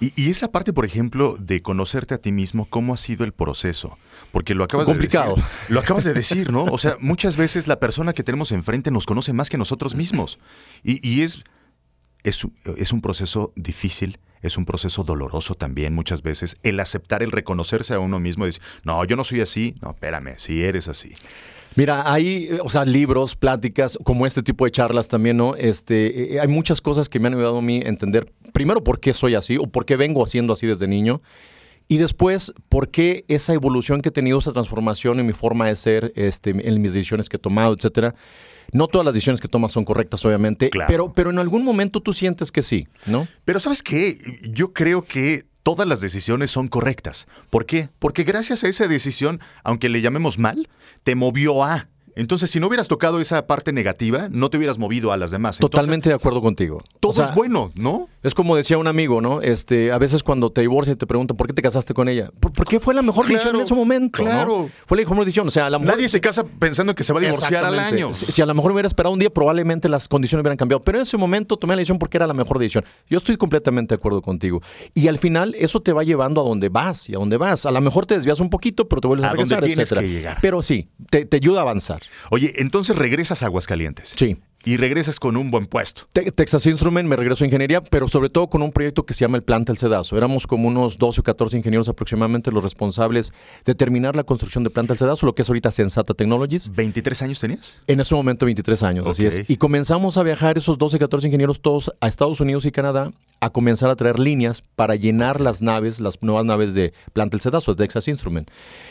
Y, y esa parte, por ejemplo, de conocerte a ti mismo, ¿cómo ha sido el proceso? Porque lo acabas Complicado. de decir. Lo acabas de decir, ¿no? O sea, muchas veces la persona que tenemos enfrente nos conoce más que nosotros mismos. Y, y es, es, es un proceso difícil, es un proceso doloroso también muchas veces. El aceptar, el reconocerse a uno mismo y decir, no, yo no soy así. No, espérame, si eres así. Mira, hay, eh, o sea, libros, pláticas, como este tipo de charlas también, ¿no? Este, eh, hay muchas cosas que me han ayudado a mí a entender, primero, por qué soy así o por qué vengo haciendo así desde niño. Y después, por qué esa evolución que he tenido, esa transformación en mi forma de ser, este, en mis decisiones que he tomado, etcétera. No todas las decisiones que tomas son correctas, obviamente, Claro. pero, pero en algún momento tú sientes que sí, ¿no? Pero ¿sabes qué? Yo creo que todas las decisiones son correctas. ¿Por qué? Porque gracias a esa decisión, aunque le llamemos mal, te movió a. Entonces, si no hubieras tocado esa parte negativa, no te hubieras movido a las demás. Entonces, Totalmente de acuerdo contigo. todo O sea, es bueno, ¿no? Es como decía un amigo, ¿no? Este, a veces cuando te divorcias y te preguntan por qué te casaste con ella. ¿Por, por qué fue la mejor decisión en ese momento? ¿no? claro. Fue la mejor decisión. O sea, a la mejor. Nadie se casa pensando que se va a divorciar al año. Si, si a lo mejor hubiera esperado un día, probablemente las condiciones hubieran cambiado. Pero en ese momento tomé la decisión porque era la mejor decisión. Yo estoy completamente de acuerdo contigo. Y al final, eso te va llevando a donde vas y a donde vas. A lo mejor te desvías un poquito, pero te vuelves a, A donde regresar, tienes etcétera. que llegar. Pero sí, te, te ayuda a avanzar. Oye, entonces regresas a Aguascalientes. Sí. Y regresas con un buen puesto. Te- Texas Instrument, me regreso a ingeniería, pero sobre todo con un proyecto que se llama el Planta El Cedazo. Éramos como unos 12 o 14 ingenieros aproximadamente los responsables de terminar la construcción de Planta El Cedazo, lo que es ahorita Sensata Technologies. ¿23 años tenías? En ese momento 23 años, así es. Y comenzamos a viajar esos 12, 14 ingenieros todos a Estados Unidos y Canadá a comenzar a traer líneas para llenar las naves, las nuevas naves de Planta El Cedazo, de Texas Instrument.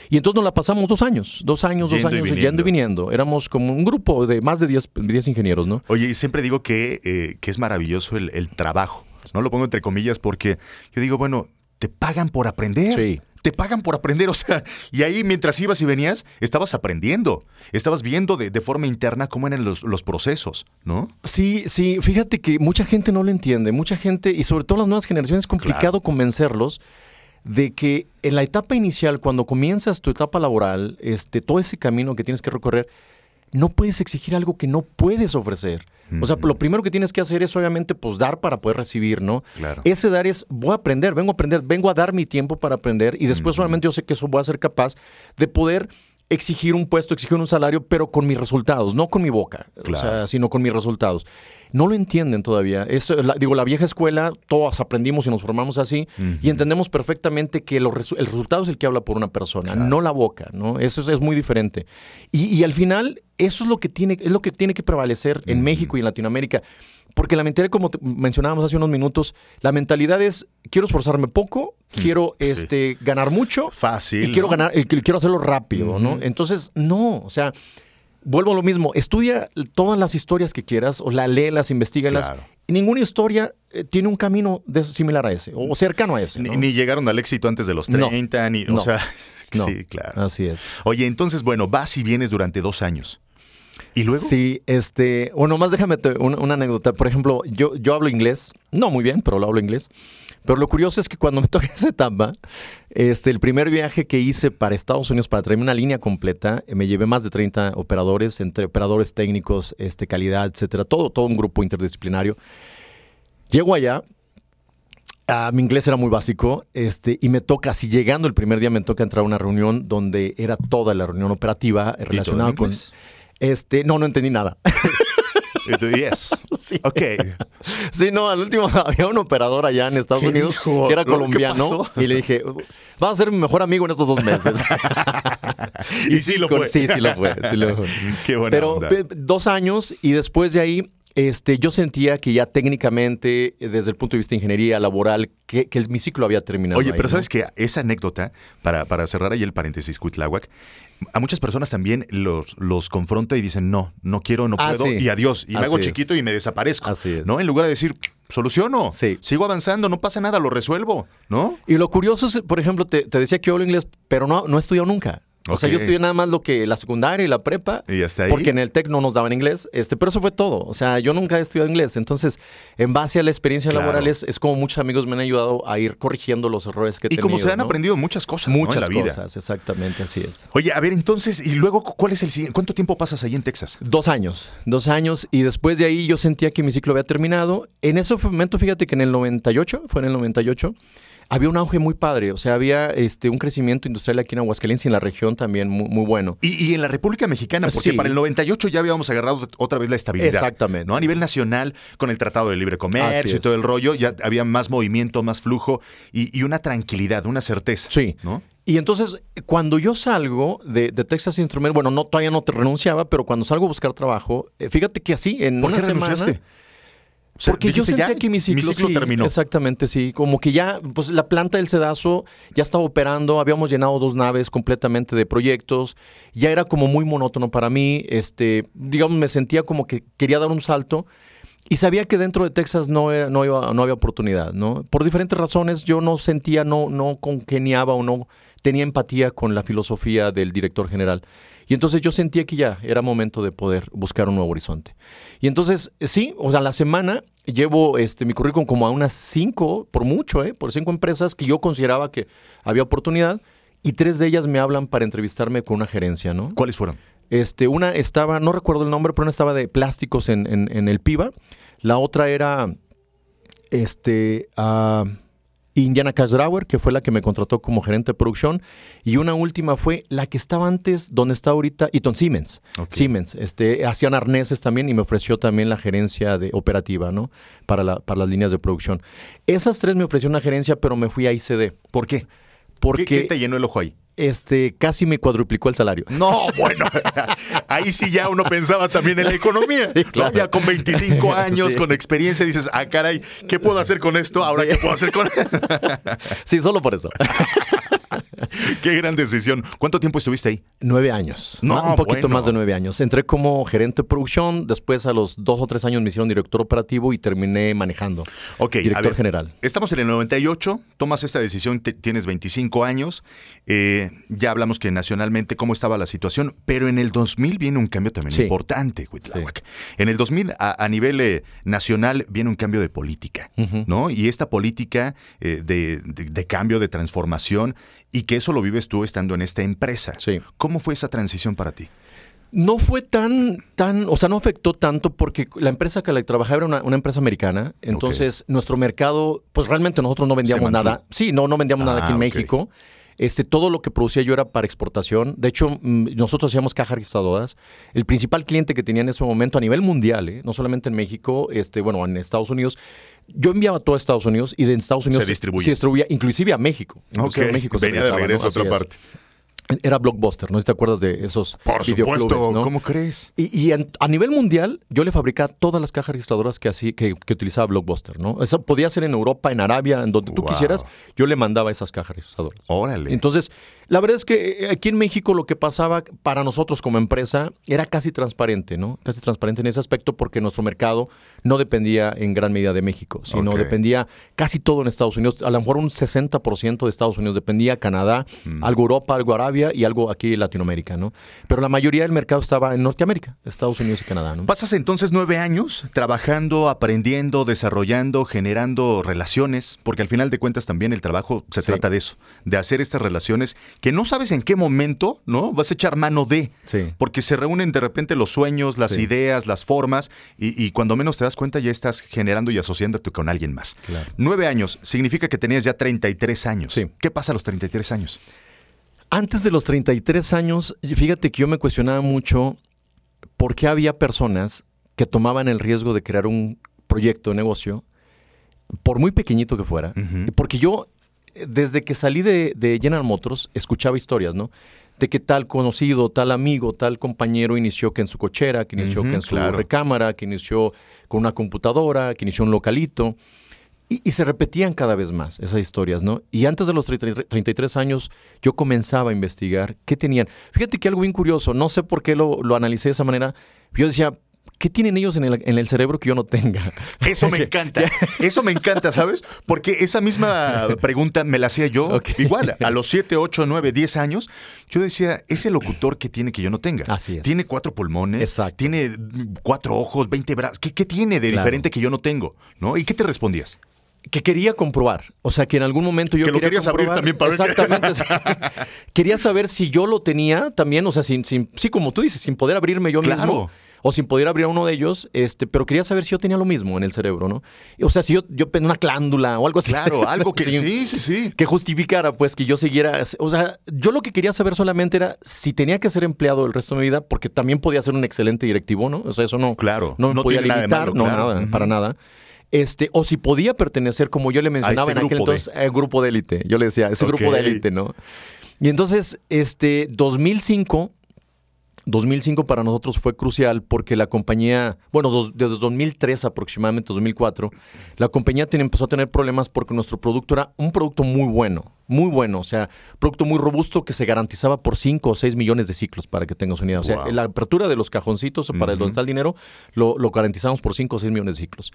Y entonces nos la pasamos dos años, dos años, dos Yendo años, yendo y viniendo. Éramos como un grupo de más de 10, 10 ingenieros, ¿no? Oye, y siempre digo que, eh, que es maravilloso el, el trabajo. No lo pongo entre comillas porque yo digo, bueno, te pagan por aprender. Sí. Te pagan por aprender, o sea, y ahí mientras ibas y venías, estabas aprendiendo, estabas viendo de, de forma interna cómo eran los, los procesos, ¿no? Sí, sí, fíjate que mucha gente no lo entiende, mucha gente, y sobre todo las nuevas generaciones, es complicado convencerlos de que en la etapa inicial, cuando comienzas tu etapa laboral, este, todo ese camino que tienes que recorrer, no puedes exigir algo que no puedes ofrecer. O sea, lo primero que tienes que hacer es obviamente pues dar para poder recibir, ¿no? Claro. Ese dar es, voy a aprender, vengo a aprender, vengo a dar mi tiempo para aprender y después solamente yo sé que eso voy a ser capaz de poder exigir un puesto, exigir un salario, pero con mis resultados, no con mi boca, o Claro. sea, sino con mis resultados. No lo entienden todavía. Es, la- digo, la vieja escuela, todos aprendimos y nos formamos así y entendemos perfectamente que los resu- el resultado es el que habla por una persona, no la boca, ¿no? Eso es, es muy diferente. Y, y al final, eso es lo que tiene, es lo que tiene que prevalecer en México y en Latinoamérica. Porque la mentalidad, como mencionábamos hace unos minutos, la mentalidad es quiero esforzarme poco, quiero este, ganar mucho Fácil. y quiero ¿no? ganar, quiero hacerlo rápido, ¿no? Entonces, no, o sea, vuelvo a lo mismo, estudia todas las historias que quieras, o la léelas, investigalas. Claro. Ninguna historia eh, tiene un camino de- similar a ese, o cercano a ese. Ni, ¿no? ni llegaron al éxito antes de los No. 30, ni, No. o sea, No. sí, claro. Así es. Oye, entonces, bueno, vas y vienes durante dos años. ¿Y luego? Sí, este, bueno, más déjame una, una anécdota. Por ejemplo, yo, yo hablo inglés, no muy bien, pero lo hablo inglés. Pero lo curioso es que cuando me toca esa etapa, este, el primer viaje que hice para Estados Unidos para traerme una línea completa, eh, me llevé más de 30 operadores, entre operadores técnicos, este, calidad, etcétera, todo, todo un grupo interdisciplinario. Llego allá, ah, mi inglés era muy básico, este, y me toca, así llegando el primer día, me toca entrar a una reunión donde era toda la reunión operativa relacionada con. inglés? Este, no, no entendí nada. Y tú, Yes. Sí. Ok. Sí, no, al último había un operador allá en Estados ¿Qué Unidos dijo? que era ¿Qué colombiano y le dije, vas a ser mi mejor amigo en estos dos meses. Y sí lo fue. Sí, sí lo fue. sí lo fue. Qué buena Pero onda. dos años y después de ahí, este, yo sentía que ya técnicamente, desde el punto de vista de ingeniería laboral, que, que el- mi ciclo había terminado. Oye, ahí, pero ¿no? sabes que esa anécdota, para, para cerrar ahí el paréntesis, Cuitláhuac, a muchas personas también los, los confronta y dicen, no, no quiero, no Ah, puedo, y adiós. Y me Así hago es. chiquito y me desaparezco. Así es. ¿No? En lugar de decir, soluciono. Sí. Sigo avanzando, no pasa nada, lo resuelvo, ¿no? Y lo curioso es, por ejemplo, te, te decía que yo hablo inglés, pero no, no he estudiado nunca. O sea, yo estudié nada más lo que la secundaria y la prepa. Y hasta ahí. Porque en el TEC no nos daban inglés, este, pero eso fue todo. O sea, yo nunca he estudiado inglés. Entonces, en base a la experiencia Claro. laboral, es, es como muchos amigos me han ayudado a ir corrigiendo los errores que he Y como se han ¿no? aprendido muchas cosas ¿no? en Muchas la vida. cosas, exactamente, así es. Oye, a ver, entonces, y luego, ¿cuál es el siguiente? ¿Cuánto tiempo pasas ahí en Texas? Dos años, dos años, y después de ahí yo sentía que mi ciclo había terminado. En ese momento, fíjate que en el 98, fue en el 98, había un auge muy padre, o sea, había este, un crecimiento industrial aquí en Aguascalientes y en la región también muy, muy bueno. Y, y en la República Mexicana, porque Sí. para el 98 ya habíamos agarrado otra vez la estabilidad. Exactamente. ¿no? A nivel nacional, con el Tratado de Libre Comercio y todo el rollo, ya había más movimiento, más flujo y, y una tranquilidad, una certeza. Sí. ¿no? Y entonces, cuando yo salgo de, de Texas Instruments, bueno, no, todavía no te renunciaba, pero cuando salgo a buscar trabajo, eh, fíjate que así, en ¿Por una qué semana... renunciaste? O sea, Porque yo sentía ya, que mi ciclo, sí, terminó. Exactamente, sí. Como que ya, pues la planta del Sedazo ya estaba operando, habíamos llenado dos naves completamente de proyectos, ya era como muy monótono para mí, este, digamos, me sentía como que quería dar un salto y sabía que dentro de Texas no, era- no, iba- no había oportunidad, ¿no? Por diferentes razones yo no sentía, no, no congeniaba o no tenía empatía con la filosofía del director general. Y entonces yo sentía que ya era momento de poder buscar un nuevo horizonte. Y entonces, eh, sí, o sea, la semana llevo este, mi currículum como a unas cinco, por mucho, ¿eh? por cinco empresas que yo consideraba que había oportunidad y tres de ellas me hablan para entrevistarme con una gerencia, ¿no? ¿Cuáles fueron? Este, una estaba, no recuerdo el nombre, pero una estaba de plásticos en, en- en el PIBA. La otra era este, ah, Indiana Casdrauer, que fue la que me contrató como gerente de producción. Y una última fue la que estaba antes, donde está ahorita, Eaton Siemens. Ok. Siemens. Este, hacían arneses también y me ofreció también la gerencia de operativa, ¿no? Para, la- para las líneas de producción. Esas tres me ofreció una gerencia, pero me fui a ICD. ¿Por qué? Porque ¿Qué, qué te llenó el ojo ahí? Este, casi me cuadruplicó el salario. No, bueno, ahí sí ya uno pensaba también en la economía. Sí, ¿no? claro. Ya con 25 años, Sí. con experiencia, dices, ah, caray, ¿qué puedo hacer con esto? Ahora, Sí. ¿qué puedo hacer con Sí, solo por eso. Qué gran decisión. ¿Cuánto tiempo estuviste ahí? Nueve años. No, un poquito bueno. más de nueve años. Entré como gerente de producción, después a los dos o tres años me hicieron director operativo y terminé manejando. Ok, a Director ver, general. Estamos en el 98, tomas esta decisión, te- tienes 25 años, eh, ya hablamos que nacionalmente cómo estaba la situación, pero en el 2000 viene un cambio también Sí. importante, Cuitláhuac. En el 2000 a, a nivel eh, nacional viene un cambio de política. ¿no? Y esta política eh, de, de- de cambio, de transformación, y que eso lo vives tú estando en esta empresa. Sí. ¿Cómo fue esa transición para ti? No fue tan, tan, o sea, no afectó tanto porque la empresa que la trabajaba era una, una empresa americana. Entonces, nuestro mercado, pues realmente nosotros no vendíamos nada. Sí, no, no vendíamos nada Ah, aquí en ok. México. Este, todo lo que producía yo era para exportación. De hecho, mm, nosotros hacíamos cajas registradoras. El principal cliente que tenía en ese momento a nivel mundial, ¿eh? no solamente en México, este, bueno, en Estados Unidos. Yo enviaba todo a Estados Unidos y de Estados Unidos distribuye. se distribuía, inclusive a México. Inclusive Ok, a México se venía de regreso a otra es. parte. Era Blockbuster, no si te acuerdas de esos Por supuesto, ¿no? ¿cómo crees? Y, y en- a nivel mundial, yo le fabricaba todas las cajas registradoras que, así, que, que utilizaba Blockbuster, ¿no? Eso podía ser en Europa, en Arabia, en donde tú quisieras, yo le mandaba esas cajas registradoras. Órale. Entonces, la verdad es que eh, aquí en México lo que pasaba para nosotros como empresa era casi transparente, ¿no? Casi transparente en ese aspecto porque nuestro mercado no dependía en gran medida de México, sino dependía casi todo en Estados Unidos. A lo mejor un 60% de Estados Unidos dependía, Canadá, Mm. algo Europa, algo Arabia y algo aquí en Latinoamérica, ¿no? Pero la mayoría del mercado estaba en Norteamérica, Estados Unidos y Canadá, ¿no? Pasas entonces nueve años trabajando, aprendiendo, desarrollando, generando relaciones, porque al final de cuentas también el trabajo se Sí. trata de eso, de hacer estas relaciones que no sabes en qué momento, ¿no? Vas a echar mano de, Sí. porque se reúnen de repente los sueños, las Sí. ideas, las formas, y, y cuando menos te das cuenta ya estás generando y asociándote con alguien más. Claro. Nueve años significa que tenías ya 33 años. Sí. ¿Qué pasa a los 33 años? Antes de los 33 años, fíjate que yo me cuestionaba mucho por qué había personas que tomaban el riesgo de crear un proyecto de negocio, por muy pequeñito que fuera, porque yo, eh, desde que salí de, de General Motors, escuchaba historias, ¿no? De que tal conocido, tal amigo, tal compañero inició que en su cochera, que inició que en su claro. recámara, que inició con una computadora, que inició un localito. Y, y se repetían cada vez más esas historias, ¿no? Y antes de los 30 33 años, yo comenzaba a investigar qué tenían. Fíjate que algo bien curioso, no sé por qué lo, lo analicé de esa manera. Yo decía, ¿qué tienen ellos en el, en el cerebro que yo no tenga? Eso me encanta. Eso me encanta, ¿sabes? Porque esa misma pregunta me la hacía yo igual, a los 7, 8, 9, 10 años. Yo decía, ese locutor que tiene que yo no tenga. Así es. Tiene cuatro pulmones, Exacto. tiene cuatro ojos, 20 brazos. ¿Qué, qué tiene de Claro. diferente que yo no tengo? ¿No? ¿Y qué te respondías? Que quería comprobar. O sea, que en algún momento yo Que lo quería querías abrir también para Exactamente. quería saber si yo lo tenía también, o sea, sin, sin, sí, como tú dices, sin poder abrirme yo Claro. mismo. O sin poder abrir a uno de ellos, este, pero quería saber si yo tenía lo mismo en el cerebro, ¿no? O sea, si yo, yo tenía una glándula o algo así. Claro, algo que Sí. sí, sí, sí. que justificara pues que yo siguiera, o sea, yo lo que quería saber solamente era si tenía que ser empleado el resto de mi vida, porque también podía ser un excelente directivo, ¿no? O sea, eso no, Claro, no me no podía nada limitar, no nada, para nada. Este, o si podía pertenecer, como yo le mencionaba este en aquel de- entonces, al grupo de élite. Yo le decía, ese grupo de élite, ¿no? Y entonces, este, 2005, 2005 para nosotros fue crucial porque la compañía, bueno, dos- desde 2003 aproximadamente, 2004, la compañía tiene- empezó a tener problemas porque nuestro producto era un producto muy bueno, muy bueno, o sea, producto muy robusto que se garantizaba por 5 o 6 millones de ciclos, para que tengas una idea. O sea, Wow. la apertura de los cajoncitos para donde está el dinero, lo, lo garantizamos por 5 o 6 millones de ciclos.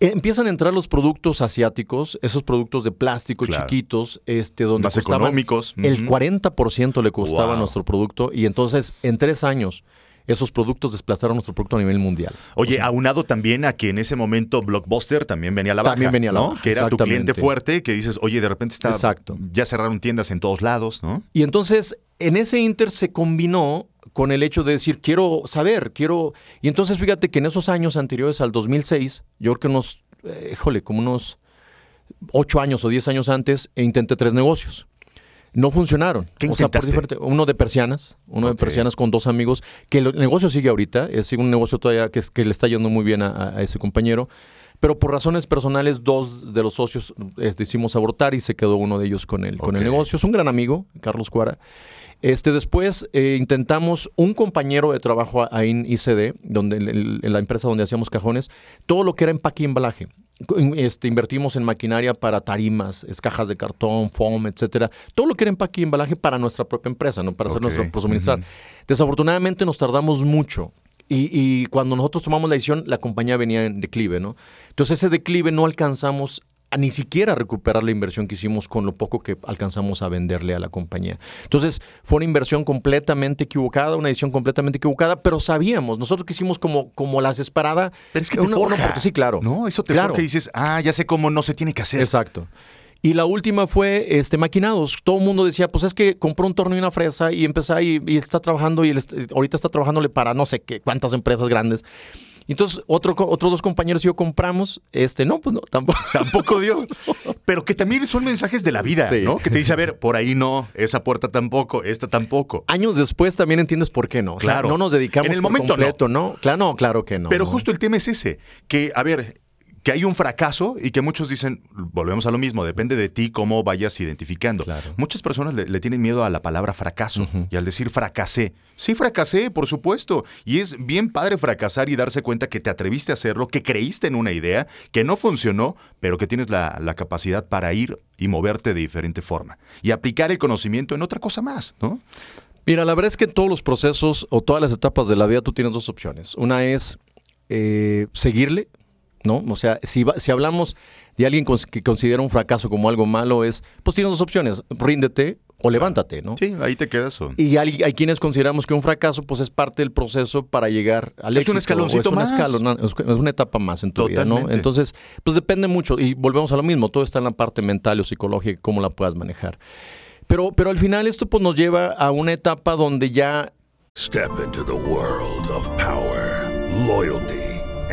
Empiezan a entrar los productos asiáticos, esos productos de plástico Claro. chiquitos, este, donde Más económicos. El Ujú. 40% le costaba Wow. nuestro producto y entonces en tres años esos productos desplazaron nuestro producto a nivel mundial. Oye, aunado también a que en ese momento Blockbuster también venía a la baja. También venía a la ¿no? baja, Que era tu cliente fuerte, que dices, oye, de repente está. Exacto. Ya cerraron tiendas en todos lados, ¿no? Y entonces en ese inter se combinó con el hecho de decir, quiero saber, quiero... Y entonces fíjate que en esos años anteriores al 2006, yo creo que unos, eh, híjole, como unos ocho años o diez años antes, e intenté tres negocios. No funcionaron. ¿Qué O sea, por diferente- uno de persianas, uno de persianas con dos amigos, que el negocio sigue ahorita, es un negocio todavía que, que le está yendo muy bien a, a- ese compañero, pero por razones personales dos de los socios eh, decidimos abortar y se quedó uno de ellos con el, con el negocio. Es un gran amigo, Carlos Cuara. Este, después eh, intentamos un compañero de trabajo ahí en ICD, donde, en la empresa donde hacíamos cajones, todo lo que era empaque y embalaje. Este, invertimos en maquinaria para tarimas, es cajas de cartón, foam, etcétera. Todo lo que era empaque y embalaje para nuestra propia empresa, ¿no? Para hacer nuestro para suministrar. Desafortunadamente nos tardamos mucho. Y, y cuando nosotros tomamos la decisión, la compañía venía en declive, ¿no? Entonces ese declive no alcanzamos a ni siquiera recuperar la inversión que hicimos con lo poco que alcanzamos a venderle a la compañía. Entonces fue una inversión completamente equivocada, una decisión completamente equivocada, pero sabíamos, nosotros que hicimos como, como la desesperada. Pero es que te oportun- sí, claro. No, eso te Claro. y dices, ah, ya sé cómo no se tiene que hacer. Exacto. Y la última fue este maquinados. Todo el mundo decía, pues es que compró un torno y una fresa y empezó y, y está trabajando y ahorita está trabajándole para no sé qué, cuántas empresas grandes. Y entonces otro, otros dos compañeros y yo compramos, este, no, pues no, tampoco. Tampoco dio. Pero que también son mensajes de la vida, Sí. ¿no? Que te dice, a ver, por ahí no, esa puerta tampoco, esta tampoco. Años después también entiendes por qué no. O sea, Claro. no nos dedicamos En el por momento, no. completo, no. Claro, no, claro que no. Pero no. justo el tema es ese, que, a ver, que hay un fracaso y que muchos dicen, volvemos a lo mismo, depende de ti cómo vayas identificando. Claro. Muchas personas le, le tienen miedo a la palabra fracaso y al decir fracasé. Sí, fracasé, por supuesto. Y es bien padre fracasar y darse cuenta que te atreviste a hacerlo, que creíste en una idea, que no funcionó, pero que tienes la, la capacidad para ir y moverte de diferente forma. Y aplicar el conocimiento en otra cosa más, ¿no? Mira, la verdad es que en todos los procesos o todas las etapas de la vida tú tienes dos opciones. Una es eh, seguirle, ¿no? O sea, si, va- si hablamos de alguien cons- que considera un fracaso como algo malo, es, pues tienes dos opciones, ríndete o levántate, ¿no? Sí, ahí te quedas. o- Y hay, hay quienes consideramos que un fracaso pues es parte del proceso para llegar al Es éxito. un escaloncito es una más. escalona- es una etapa más en tu vida, ¿no? Entonces, pues depende mucho. Y volvemos a lo mismo, todo está en la parte mental o psicológica, cómo la puedas manejar. Pero, pero al final esto pues nos lleva a una etapa donde ya Step into the world of power, loyalty,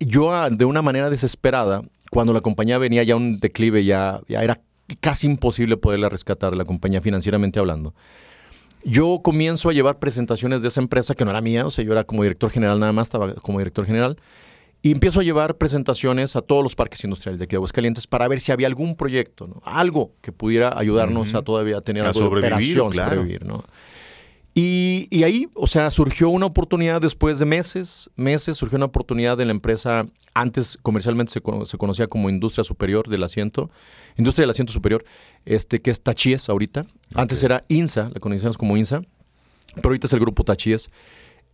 Yo, ah, de una manera desesperada, cuando la compañía venía ya un declive, ya, ya era casi imposible poderla rescatar, la compañía financieramente hablando. Yo comienzo a llevar presentaciones de esa empresa que no era mía, o sea, yo era como director general nada más, estaba como director general, y empiezo a llevar presentaciones a todos los parques industriales de aquí de Aguascalientes para ver si había algún proyecto, ¿no? algo que pudiera ayudarnos a todavía tener A algo de sobrevivir, operación, claro. sobrevivir, ¿no? Y, y ahí, o sea, surgió una oportunidad después de meses, meses, surgió una oportunidad de la empresa, antes comercialmente se, cono- se conocía como Industria Superior del Asiento, Industria del Asiento Superior, este, que es Tachíes ahorita. Antes era INSA, la conocíamos como INSA, pero ahorita es el grupo Tachíes.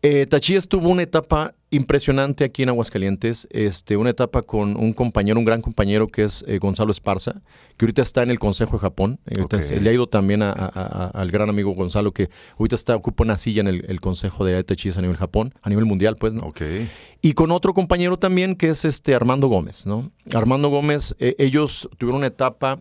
Eh, Tachíes tuvo una etapa impresionante aquí en Aguascalientes, este, una etapa con un compañero, un gran compañero que es eh, Gonzalo Esparza, que ahorita está en el Consejo de Japón. Eh, es- le ha ido también a- a- a- al gran amigo Gonzalo, que ahorita está, ocupa una silla en el, el Consejo de Tachíes a nivel Japón, a nivel mundial, pues, ¿no? Y con otro compañero también que es este Armando Gómez, ¿no? Armando Gómez, eh, ellos tuvieron una etapa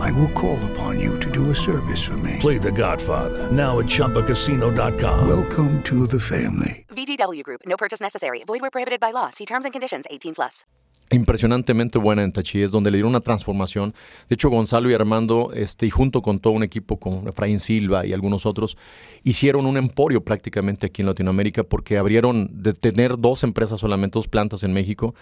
I will call upon you to do a service for me. Play The Godfather now at ChumbaCasino.com. Welcome to the family. VGW Group. No purchase necessary. Void where prohibited by law. See terms and conditions. 18 plus. impresionantemente buena en Tachíes, donde le dieron una transformación. De hecho, Gonzalo y Armando, este, y junto con todo un equipo, con Efraín Silva y algunos otros, hicieron un emporio prácticamente aquí en Latinoamérica porque abrieron, de tener dos empresas solamente, dos plantas en México,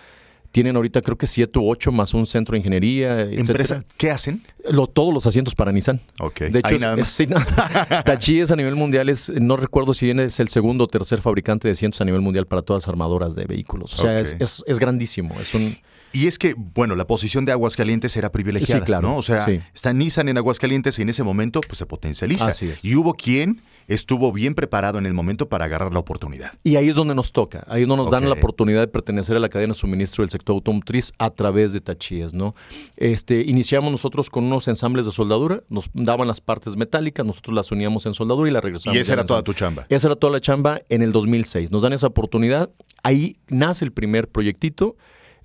tienen ahorita creo que siete u ocho más un centro de ingeniería. ¿Empresas qué hacen? Lo- todos los asientos para Nissan. Ok. De hecho, Ahí es- nada es- más. sí, no. Tachíes a nivel mundial es, no recuerdo si bien es el segundo o tercer fabricante de asientos a nivel mundial para todas las armadoras de vehículos. O sea, Ok. es, es- es grandísimo. Es un, Y es que, bueno, la posición de Aguascalientes era privilegiada, Sí, claro, ¿no? O sea, sí. está Nissan en Aguascalientes y en ese momento pues se potencializa. Así es. Y hubo quien estuvo bien preparado en el momento para agarrar la oportunidad. Y ahí es donde nos toca, ahí es donde nos dan la oportunidad de pertenecer a la cadena de suministro del sector automotriz a través de Tachíes, ¿no? Este, iniciamos nosotros con unos ensambles de soldadura, nos daban las partes metálicas, nosotros las uníamos en soldadura y las regresábamos. Y esa era toda tu chamba. Esa era toda la chamba en el 2006. Nos dan esa oportunidad, ahí nace el primer proyectito,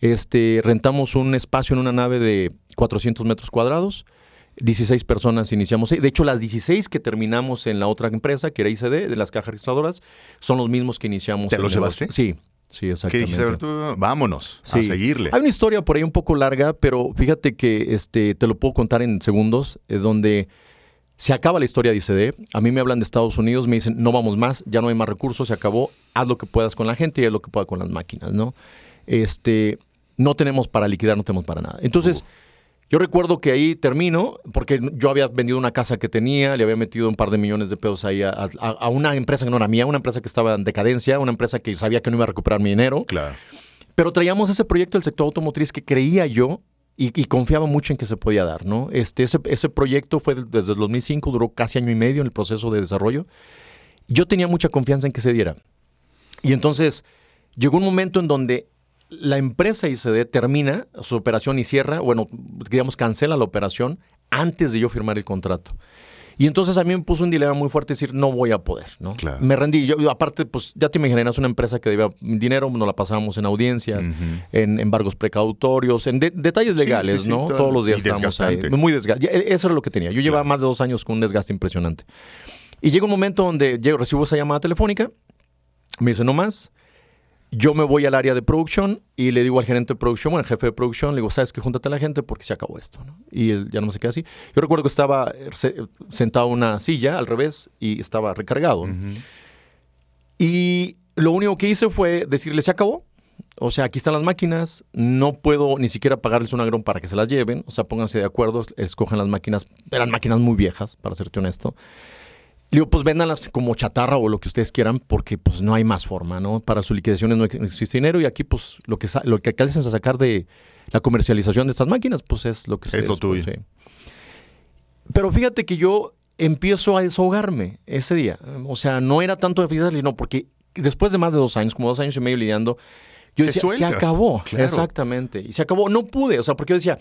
este, rentamos un espacio en una nave de 400 metros cuadrados, 16 personas iniciamos. De hecho, las 16 que terminamos en la otra empresa, que era ICD, de las cajas registradoras, son los mismos que iniciamos. ¿Te los llevaste? Sí, sí, ¿Qué exactamente. dijiste? Ver, tú, vámonos a seguirle. Hay una historia por ahí un poco larga, pero fíjate que este, te lo puedo contar en segundos, eh, donde se acaba la historia de ICD. A mí me hablan de Estados Unidos, me dicen, no vamos más, ya no hay más recursos, se acabó, haz lo que puedas con la gente y haz lo que puedas con las máquinas, ¿no? Este, no tenemos para liquidar, no tenemos para nada. Entonces, yo recuerdo que ahí termino, porque yo había vendido una casa que tenía, le había metido un par de millones de pesos ahí a, a- a una empresa que no era mía, una empresa que estaba en decadencia, una empresa que sabía que no iba a recuperar mi dinero. Claro. Pero traíamos ese proyecto del sector automotriz que creía yo y, y confiaba mucho en que se podía dar, ¿no? Este, ese, ese proyecto fue de- desde el 2005, duró casi año y medio en el proceso de desarrollo. Yo tenía mucha confianza en que se diera. Y entonces llegó un momento en donde la empresa ICD termina su operación y cierra, bueno, digamos, cancela la operación antes de yo firmar el contrato. Y entonces a mí me puso un dilema muy fuerte decir, no voy a poder, ¿no? Claro. Me rendí. Yo, yo, aparte, pues ya te imaginas una empresa que debía dinero, nos la pasábamos en audiencias, en embargos precautorios, en de- detalles legales, sí, sí, ¿no? todo- Todos los días estábamos ahí. Muy desgastante. Eso era lo que tenía. Yo llevaba más de dos años con un desgaste impresionante. Y llega un momento donde llego, recibo esa llamada telefónica, me dice, no más. Yo me voy al área de producción y le digo al gerente de producción, bueno, al jefe de producción, le digo, sabes que júntate a la gente porque se acabó esto. ¿no? Y él ya no se queda así. Yo recuerdo que estaba eh, se- sentado en una silla al revés y estaba recargado. ¿no? Y lo único que hice fue decirle, se acabó. O sea, aquí están las máquinas, no puedo ni siquiera pagarles un agrón para que se las lleven. O sea, pónganse de acuerdo, escojan las máquinas. Eran máquinas muy viejas, para serte honesto. Le digo, pues véndanlas como chatarra o lo que ustedes quieran, porque pues no hay más forma, ¿no? Para sus liquidaciones no ex- existe dinero y aquí pues lo que, lo que a sacar de la comercialización de estas máquinas, pues es lo que Es lo ustedes, tuyo. pues, sí. Pero fíjate que yo empiezo a desahogarme ese día. O sea, no era tanto de felicidad, sino porque después de más de dos años, como dos años y medio lidiando, yo decía, se acabó. claro. Exactamente. Y se acabó. No pude, o sea, porque yo decía,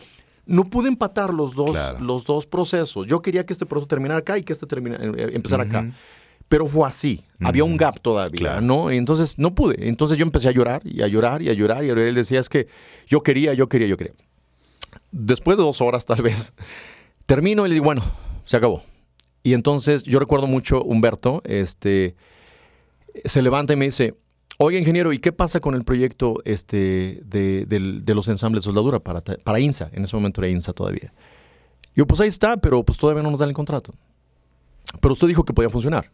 no pude empatar los dos, Claro. los dos procesos. Yo quería que este proceso terminara acá y que este termina, eh, empezara acá. Pero fue así. Había un gap todavía, Claro. ¿no? Entonces no pude. Entonces yo empecé a llorar y a llorar y a llorar. Y él decía, es que yo quería, yo quería, yo quería. Después de dos horas, tal vez, termino y le digo, bueno, se acabó. Y entonces yo recuerdo mucho Humberto, este, se levanta y me dice, oye ingeniero, ¿y qué pasa con el proyecto este, de, los ensambles de soldadura para, para INSA? En ese momento era INSA todavía. Yo, pues ahí está, pero pues todavía no nos dan el contrato. Pero usted dijo que podía funcionar.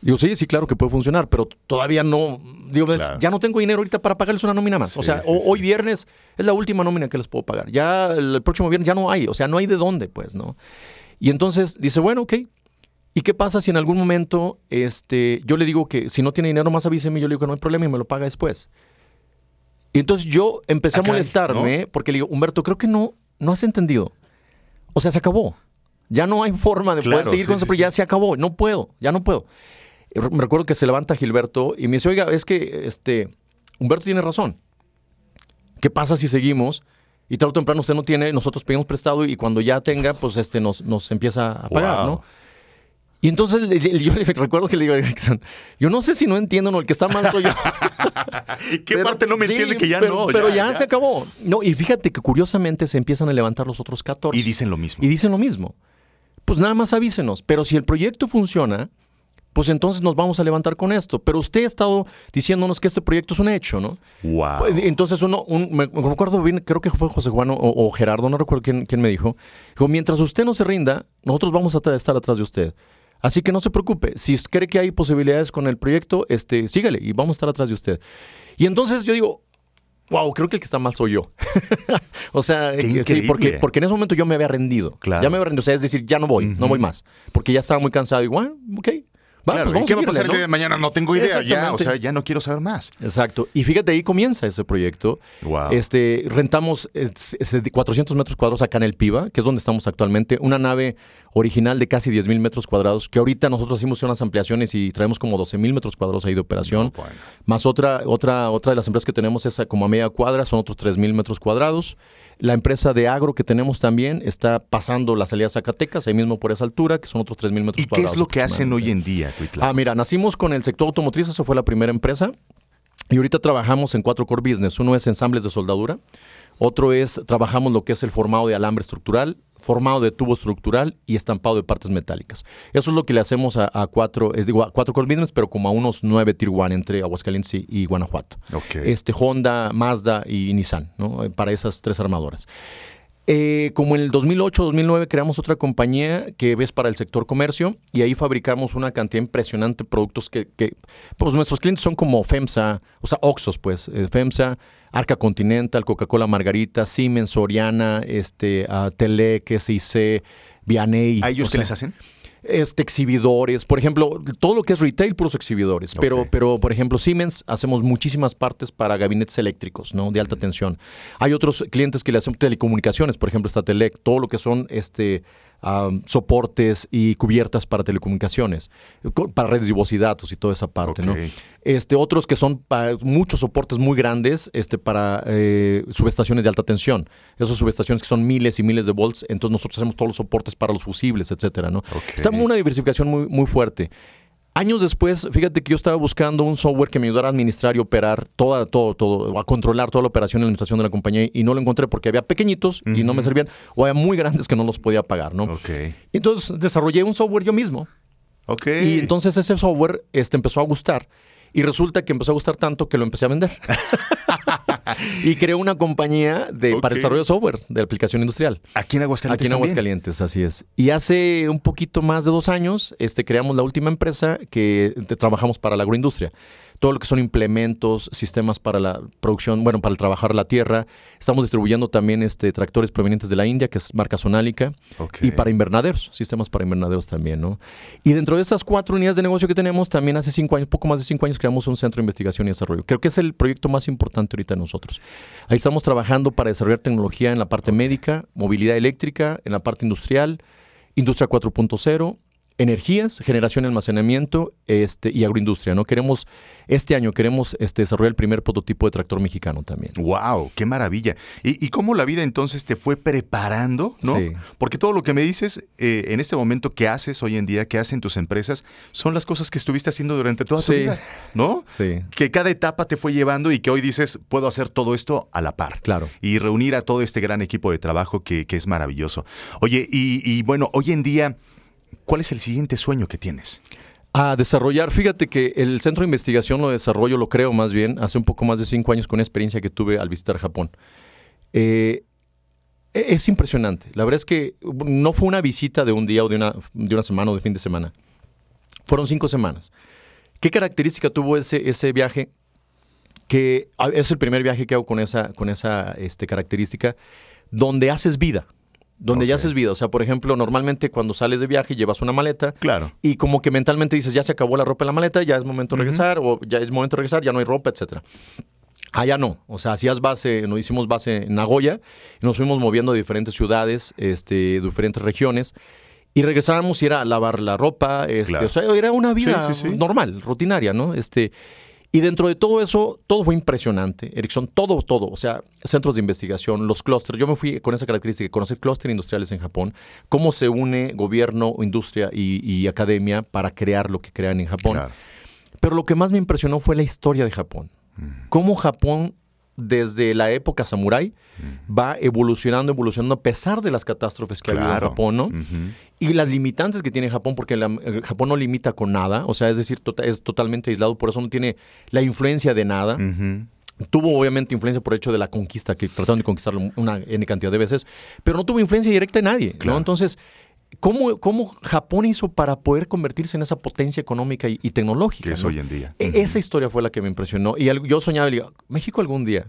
Digo, sí, sí, claro que puede funcionar, pero todavía no. Digo, Claro. ya no tengo dinero ahorita para pagarles una nómina más. o sea, sí, o- sí. hoy viernes es la última nómina que les puedo pagar. Ya el, el próximo viernes ya no hay. O sea, no hay de dónde, pues, ¿no? Y entonces dice, bueno, ok. ¿Y qué pasa si en algún momento este, yo le digo que si no tiene dinero más avíseme? Yo le digo que no hay problema y me lo paga después. Y entonces yo empecé Ah, a caray, molestarme porque le digo, Humberto, creo que no, no has entendido. O sea, se acabó. Ya no hay forma de Claro, poder seguir sí, con eso, sí, pero sí. ya se acabó. No puedo, ya no puedo. Me recuerdo que se levanta Gilberto y me dice, oiga, es que este, Humberto tiene razón. ¿Qué pasa si seguimos? Y tarde o temprano usted no tiene, nosotros pedimos prestado y cuando ya tenga, pues este nos, nos empieza a pagar, Wow. ¿no? Y entonces le- le- yo le recuerdo que le digo a Erickson, yo no sé si no entiendo, no, el que está mal soy yo. ¿Qué Pero- parte no me sí, entiende que ya pero, no? Pero ya, se acabó. No, y fíjate que curiosamente se empiezan a levantar los otros 14. Y dicen lo mismo. Y dicen lo mismo. Pues nada más avísenos. Pero si el proyecto funciona, pues entonces nos vamos a levantar con esto. Pero usted ha estado diciéndonos que este proyecto es un hecho, ¿no? Wow. Pues, Entonces uno, un- me, me recuerdo bien, creo que fue José Juan o, o Gerardo, no recuerdo quién, quién me dijo. Dijo, mientras usted no se rinda, nosotros vamos a estar atrás de usted. Así que no se preocupe. Si cree que hay posibilidades con el proyecto, este, sígale y vamos a estar atrás de usted. Y entonces yo digo, wow, creo que el que está mal soy yo. o sea, eh, sí, porque, porque en ese momento yo me había rendido. Claro. Ya me había rendido. O sea, es decir, ya no voy, no voy más. Porque ya estaba muy cansado. Y bueno, ok. Va, Claro, pues ¿y vamos ¿Qué va a pasar el día de mañana? No tengo idea. Ya, o sea, ya no quiero saber más. Exacto. Y fíjate, ahí comienza ese proyecto. Wow. Este, rentamos eh, s- de 400 metros cuadrados acá en el Piva, que es donde estamos actualmente. Una nave original de casi 10 mil metros cuadrados, que ahorita nosotros hicimos unas ampliaciones y traemos como 12 mil metros cuadrados ahí de operación. bueno. Más otra, otra, otra de las empresas que tenemos es como a media cuadra, son otros 3 mil metros cuadrados. La empresa de agro que tenemos también está pasando la salida a Zacatecas, ahí mismo por esa altura, que son otros 3 mil metros ¿Y qué cuadrados. es lo que hacen hoy en día, Cuitlao? Ah, mira, nacimos con el sector automotriz, eso fue la primera empresa. Y ahorita trabajamos en cuatro core business. Uno es ensambles de soldadura. Otro es, trabajamos lo que es el formado de alambre estructural, formado de tubo estructural y estampado de partes metálicas. Eso es lo que le hacemos a, a cuatro, eh, digo, a cuatro core business, pero como a unos nueve tier one entre Aguascalientes y, y Guanajuato. Ok. Este, Honda, Mazda y Nissan, ¿no? Eh, Para esas tres armadoras. Eh, como en el 2008, 2009 creamos otra compañía que ves para el sector comercio y ahí fabricamos una cantidad impresionante de productos que, que, pues nuestros clientes son como FEMSA, o sea, Oxos pues, eh, FEMSA, Arca Continental, Coca-Cola Margarita, Siemens, Soriana, este, uh, Telec, SIC, Vianey. ¿A ellos qué sea, les hacen? este, exhibidores, por ejemplo, todo lo que es retail, puros exhibidores. Pero, pero, por ejemplo, Siemens hacemos muchísimas partes para gabinetes eléctricos, ¿no? De alta tensión. Hay otros clientes que le hacen telecomunicaciones, por ejemplo, está Telec, todo lo que son este soportes y cubiertas para telecomunicaciones, co- para redes de voz y datos y toda esa parte. Este, otros que son muchos soportes muy grandes este, para eh, subestaciones de alta tensión. Esas subestaciones que son miles y miles de volts, entonces nosotros hacemos todos los soportes para los fusibles, etcétera, ¿no? Está una diversificación muy, muy fuerte. Años después, fíjate que yo estaba buscando un software que me ayudara a administrar y operar toda, todo, todo, a controlar toda la operación y la administración de la compañía y no lo encontré porque había pequeñitos y no me servían o había muy grandes que no los podía pagar, ¿no? Ok. Entonces desarrollé un software yo mismo. Ok. Y entonces ese software este, empezó a gustar. Y resulta que empezó a gustar tanto que lo empecé a vender. y creé una compañía de, para el desarrollo de software de aplicación industrial. Aquí en Aguascalientes Aquí en también. Aguascalientes, así es. Y hace un poquito más de dos años este, creamos la última empresa que trabajamos para la agroindustria. Todo lo que son implementos, sistemas para la producción, bueno, para el trabajar la tierra. Estamos distribuyendo también este, tractores provenientes de la India, que es marca Sonálica. Y para invernaderos, sistemas para invernaderos también, ¿no? Y dentro de estas cuatro unidades de negocio que tenemos, también hace cinco años, poco más de cinco años, creamos un centro de investigación y desarrollo. Creo que es el proyecto más importante ahorita de nosotros. Ahí estamos trabajando para desarrollar tecnología en la parte médica, movilidad eléctrica, en la parte industrial, industria 4.0, energías, generación y almacenamiento este, y agroindustria, ¿no? Queremos, este año queremos este, desarrollar el primer prototipo de tractor mexicano también. Wow, qué maravilla. ¿Y, y cómo la vida entonces te fue preparando, no? Sí. Porque todo lo que me dices eh, en este momento que haces hoy en día, que hacen tus empresas, son las cosas que estuviste haciendo durante toda tu Sí. vida, ¿no? Sí. Que cada etapa te fue llevando y que hoy dices, puedo hacer todo esto a la par. Claro. Y reunir a todo este gran equipo de trabajo que, que es maravilloso. Oye, y, y bueno, hoy en día, ¿cuál es el siguiente sueño que tienes? A desarrollar, fíjate que el centro de investigación lo desarrollo, lo creo más bien, hace un poco más de cinco años con una experiencia que tuve al visitar Japón. Eh, e- es impresionante. La verdad es que no fue una visita de un día o de una, de una semana o de fin de semana. Fueron cinco semanas. ¿Qué característica tuvo ese, ese viaje? Que es el primer viaje que hago con esa, con esa este, característica, donde haces vida. Donde ya haces vida. O sea, por ejemplo, normalmente cuando sales de viaje llevas una maleta. Claro. Y como que mentalmente dices, ya se acabó la ropa en la maleta, ya es momento de regresar, o ya es momento de regresar, ya no hay ropa, etcétera. Allá no. O sea, hacías base, nos hicimos base en Nagoya y nos fuimos moviendo a diferentes ciudades, este, diferentes regiones. Y regresábamos y era a lavar la ropa, este, Claro. o sea, era una vida Sí, sí, sí. normal, rutinaria, ¿no? Este, y dentro de todo eso, todo fue impresionante, Erickson, todo, todo, o sea, centros de investigación, los clústeres, yo me fui con esa característica, de conocer clústeres industriales en Japón, cómo se une gobierno, industria y, y academia para crear lo que crean en Japón. Claro. Pero lo que más me impresionó fue la historia de Japón. Cómo Japón, desde la época samurái, va evolucionando, evolucionando a pesar de las catástrofes que ha habido en. Japón, ¿no? Y las limitantes que tiene Japón, porque la- eh, Japón no limita con nada, o sea, es decir, tota- es totalmente aislado, por eso no tiene la influencia de nada. Tuvo obviamente influencia por el hecho de la conquista, que trataron de conquistarlo una N cantidad de veces, pero no tuvo influencia directa de nadie, ¿no? Claro. Entonces, ¿cómo, ¿cómo Japón hizo para poder convertirse en esa potencia económica y, y tecnológica? Que es ¿no? hoy en día. E- Esa historia fue la que me impresionó. Y yo soñaba, y digo, México algún día.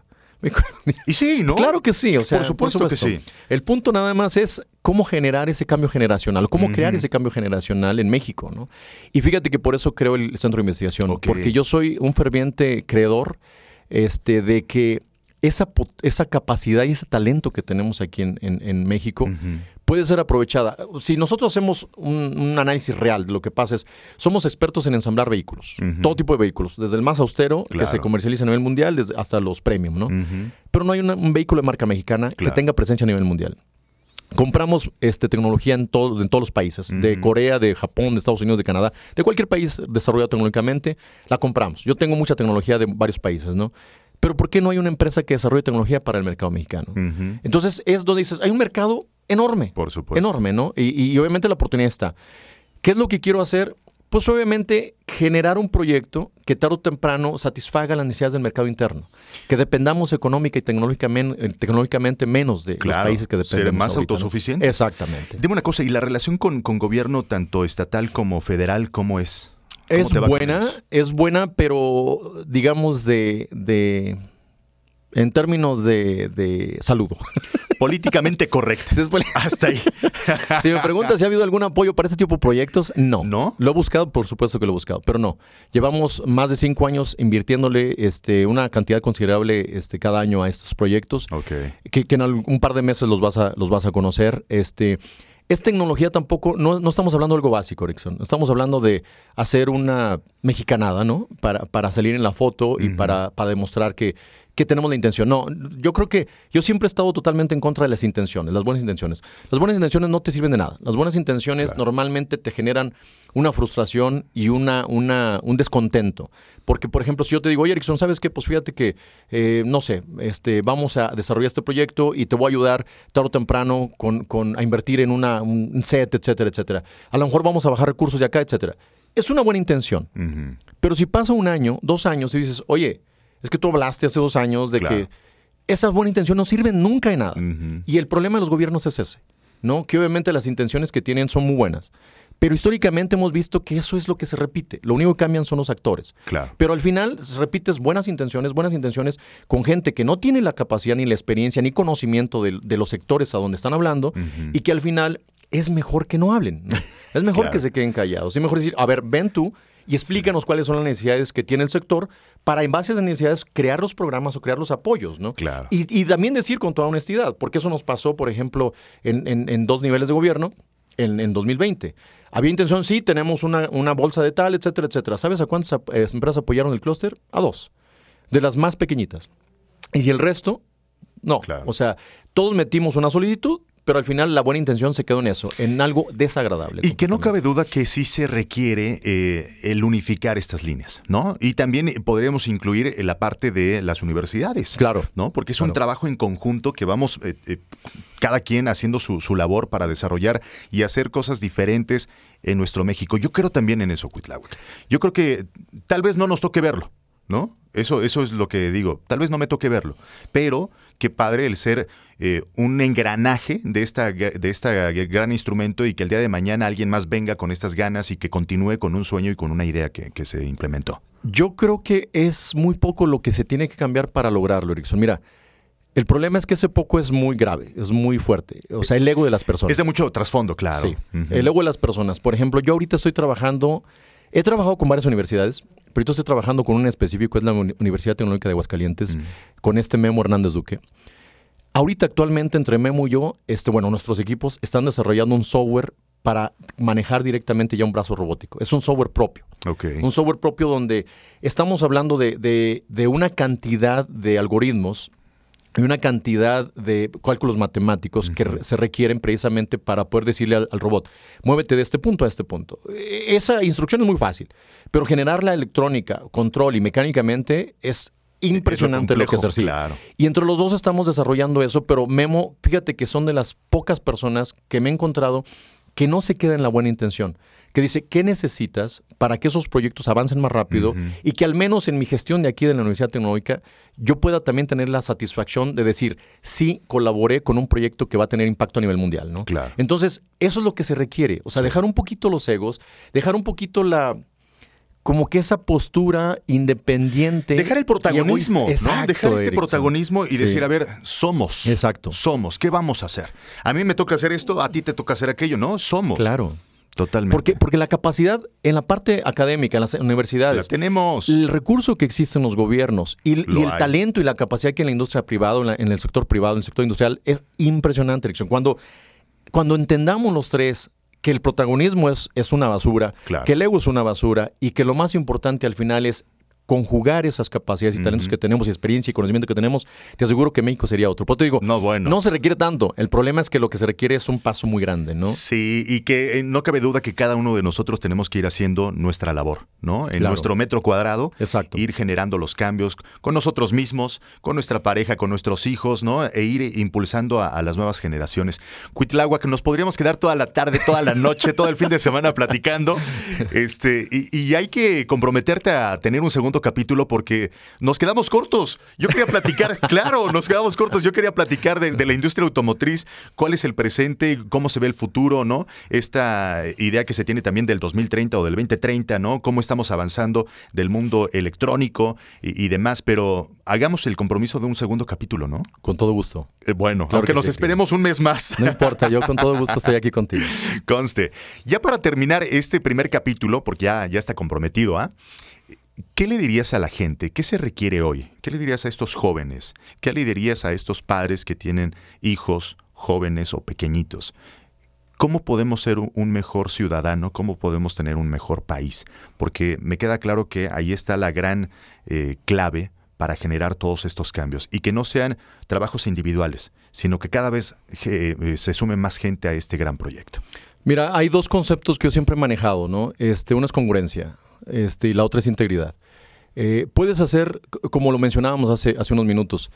Y sí, ¿no? Claro que sí, o sea, Por supuesto que sí. El punto nada más es cómo generar ese cambio generacional, cómo crear ese cambio generacional en México, ¿no? Y fíjate que por eso creo el centro de investigación, porque yo soy un ferviente creedor este, de que esa, esa capacidad y ese talento que tenemos aquí en, en- en México puede ser aprovechada. Si nosotros hacemos un, un análisis real de lo que pasa es, somos expertos en ensamblar vehículos, todo tipo de vehículos, desde el más austero que se comercializa a nivel mundial desde- hasta los premium, ¿no? Pero no hay una- un vehículo de marca mexicana Claro. que tenga presencia a nivel mundial. Compramos este, tecnología en, todo, en todos los países, de. Corea, de Japón, de Estados Unidos, de Canadá, de cualquier país desarrollado tecnológicamente, la compramos. Yo tengo mucha tecnología de varios países, ¿no? Pero ¿por qué no hay una empresa que desarrolle tecnología para el mercado mexicano? Entonces es donde dices, hay un mercado enorme. Por supuesto. Enorme, ¿no? Y, y obviamente la oportunidad está. ¿Qué es lo que quiero hacer? Pues obviamente generar un proyecto que tarde o temprano satisfaga las necesidades del mercado interno. Que dependamos económica y tecnológicamente, tecnológicamente menos de Claro, los países que ser dependemos. más ahorita, ¿no? autosuficiente. Exactamente. Dime una cosa, ¿y la relación con, con gobierno tanto estatal como federal, cómo es? ¿Cómo Es buena, es buena, pero digamos de... de en términos de, de saludo. Políticamente correcta. Hasta ahí. Si me preguntas si ha habido algún apoyo para este tipo de proyectos, no. ¿No? Lo he buscado, por supuesto que lo he buscado, pero no. Llevamos más de cinco años invirtiéndole este, una cantidad considerable este, cada año a estos proyectos, Ok. que, que en algún- un par de meses los vas a, los vas a conocer. Este, es tecnología tampoco, no, no estamos hablando de algo básico, Erickson. Estamos hablando de hacer una mexicanada, ¿no? Para, para salir en la foto y para, para demostrar que, que tenemos la intención. No, yo creo que yo siempre he estado totalmente en contra de las intenciones, las buenas intenciones. Las buenas intenciones no te sirven de nada. Las buenas intenciones Claro. normalmente te generan una frustración y una, una, un descontento. Porque, por ejemplo, si yo te digo, oye, Erickson, ¿sabes qué? Pues fíjate que, eh, no sé, este, vamos a desarrollar este proyecto y te voy a ayudar tarde o temprano con, con- a invertir en una, un set, etcétera, etcétera. A lo mejor vamos a bajar recursos de acá, etcétera. es una buena intención. Pero si pasa un año, dos años y dices, oye, es que tú hablaste hace dos años de Claro. que esa buena intención no sirve nunca de nada. Y el problema de los gobiernos es ese, ¿no? Que obviamente las intenciones que tienen son muy buenas. Pero históricamente hemos visto que eso es lo que se repite. Lo único que cambian son los actores. Claro. Pero al final repites buenas intenciones, buenas intenciones con gente que no tiene la capacidad ni la experiencia ni conocimiento de, de los sectores a donde están hablando y que al final es mejor que no hablen. Es mejor Claro. que se queden callados. Es mejor decir, a ver, ven tú y explícanos cuáles son las necesidades que tiene el sector para en base a esas necesidades crear los programas o crear los apoyos, ¿no? Claro. Y, y también decir con toda honestidad, porque eso nos pasó, por ejemplo, en, en- en dos niveles de gobierno en, en 2020. Había intención, sí, tenemos una, una bolsa de tal, etcétera, etcétera. ¿Sabes a cuántas ap- eh, empresas apoyaron el clúster? A dos, de las más pequeñitas. Y el resto, no. O sea, todos metimos una solicitud, pero al final la buena intención se quedó en eso, en algo desagradable. Y que no cabe duda que sí se requiere eh, el unificar estas líneas, ¿no? Y también eh, podríamos incluir eh, la parte de las universidades. Claro. ¿No? Porque es un trabajo en conjunto que vamos eh, eh, cada quien haciendo su, su labor para desarrollar y hacer cosas diferentes en nuestro México. Yo creo también en eso, Cuitláhuac. Yo creo que tal vez no nos toque verlo, ¿no? Eso, eso es lo que digo. Tal vez no me toque verlo, pero qué padre el ser eh, un engranaje de esta, de esta gran instrumento y que el día de mañana alguien más venga con estas ganas y que continúe con un sueño y con una idea que, que se implementó. Yo creo que es muy poco lo que se tiene que cambiar para lograrlo, Erickson. Mira, el problema es que ese poco es muy grave, es muy fuerte. O sea, el ego de las personas. Es de mucho trasfondo, claro. Sí, el ego de las personas. Por ejemplo, yo ahorita estoy trabajando, he trabajado con varias universidades, pero ahorita estoy trabajando con una específico, es la Uni- Universidad Tecnológica de Aguascalientes, con este Memo Hernández Duque. Ahorita actualmente entre Memo y yo, este, bueno, nuestros equipos están desarrollando un software para manejar directamente ya un brazo robótico. Es un software propio. Un software propio donde estamos hablando de, de- de una cantidad de algoritmos y una cantidad de cálculos matemáticos que re- se requieren precisamente para poder decirle al, al robot, muévete de este punto a este punto. E- Esa instrucción es muy fácil, pero generar la electrónica, control y mecánicamente es impresionante lo que sí. claro. Y entre los dos estamos desarrollando eso, pero Memo, fíjate que son de las pocas personas que me he encontrado que no se queda en la buena intención, que dice, ¿qué necesitas para que esos proyectos avancen más rápido y que al menos en mi gestión de aquí de la Universidad Tecnológica yo pueda también tener la satisfacción de decir, sí, colaboré con un proyecto que va a tener impacto a nivel mundial, ¿no? Claro. Entonces, eso es lo que se requiere, o sea, dejar un poquito los egos, dejar un poquito la como que esa postura independiente. Dejar el protagonismo. ¿no? Exacto, Dejar este Erickson. protagonismo y Sí. decir, a ver, somos. Exacto. Somos. ¿Qué vamos a hacer? A mí me toca hacer esto, a ti te toca hacer aquello, ¿no? Somos. Claro. Totalmente. Porque, porque la capacidad en la parte académica, en las universidades, La tenemos. el recurso que existe en los gobiernos y, el hay. talento y la capacidad que hay en la industria privada, en, la- en el sector privado, en el sector industrial, es impresionante, Erickson. Cuando, cuando entendamos los tres que el protagonismo es, es una basura, Claro. que el ego es una basura y que lo más importante al final es conjugar esas capacidades y talentos que tenemos y experiencia y conocimiento que tenemos, te aseguro que México sería otro. Por eso te digo, No, bueno. no se requiere tanto. El problema es que lo que se requiere es un paso muy grande, ¿no? Sí, y que eh, no cabe duda que cada uno de nosotros tenemos que ir haciendo nuestra labor, ¿no? En Claro. nuestro metro cuadrado, Exacto. ir generando los cambios con nosotros mismos, con nuestra pareja, con nuestros hijos, ¿no? E ir impulsando a, a las nuevas generaciones. Cuitláhuac, nos podríamos quedar toda la tarde, toda la noche, todo el fin de semana platicando. Este, y, y hay que comprometerte a tener un segundo capítulo porque nos quedamos cortos. Yo quería platicar, claro, nos quedamos cortos. Yo quería platicar de, de la industria automotriz, cuál es el presente, cómo se ve el futuro, ¿no? Esta idea que se tiene también del 2030 o del 2030, ¿no? Cómo estamos avanzando del mundo electrónico y, y demás. Pero hagamos el compromiso de un segundo capítulo, ¿no? Con todo gusto. Eh, bueno, Claro aunque que nos sí, esperemos un mes más. No importa, yo con todo gusto estoy aquí contigo. Conste. Ya para terminar este primer capítulo, porque ya, ya está comprometido, ¿ah? ¿Qué le dirías a la gente? ¿Qué se requiere hoy? ¿Qué le dirías a estos jóvenes? ¿Qué le dirías a estos padres que tienen hijos jóvenes o pequeñitos? ¿Cómo podemos ser un- mejor ciudadano? ¿Cómo podemos tener un mejor país? Porque me queda claro que ahí está la gran eh, clave para generar todos estos cambios y que no sean trabajos individuales, sino que cada vez eh, se sume más gente a este gran proyecto. Mira, hay dos conceptos que yo siempre he manejado, ¿no? Este, uno es congruencia, este, y la otra es integridad. Eh, puedes hacer, como lo mencionábamos hace, hace unos minutos,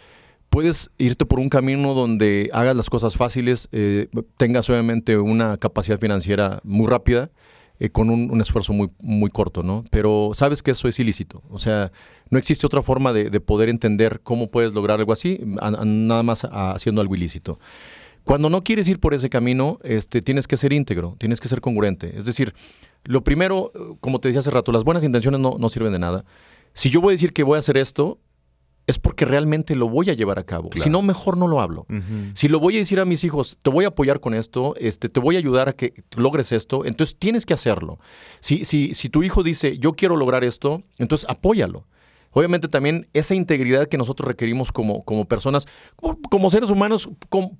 puedes irte por un camino donde hagas las cosas fáciles, eh, tengas obviamente una capacidad financiera muy rápida, eh, con un, esfuerzo muy, muy corto, ¿no? Pero sabes que eso es ilícito. O sea, no existe otra forma de, de poder entender cómo puedes lograr algo así, nada más haciendo algo ilícito. Cuando no quieres ir por ese camino, este, tienes que ser íntegro, tienes que ser congruente. Es decir, lo primero, eh, como te decía hace rato, las buenas intenciones no, no sirven de nada. Si yo voy a decir que voy a hacer esto, es porque realmente lo voy a llevar a cabo. Si no, mejor no lo hablo. Si lo voy a decir a mis hijos, te voy a apoyar con esto, este, te voy a ayudar a que logres esto, entonces tienes que hacerlo. Si, si, si tu hijo dice, yo quiero lograr esto, entonces apóyalo. Obviamente también esa integridad que nosotros requerimos como, como personas, como, como seres humanos,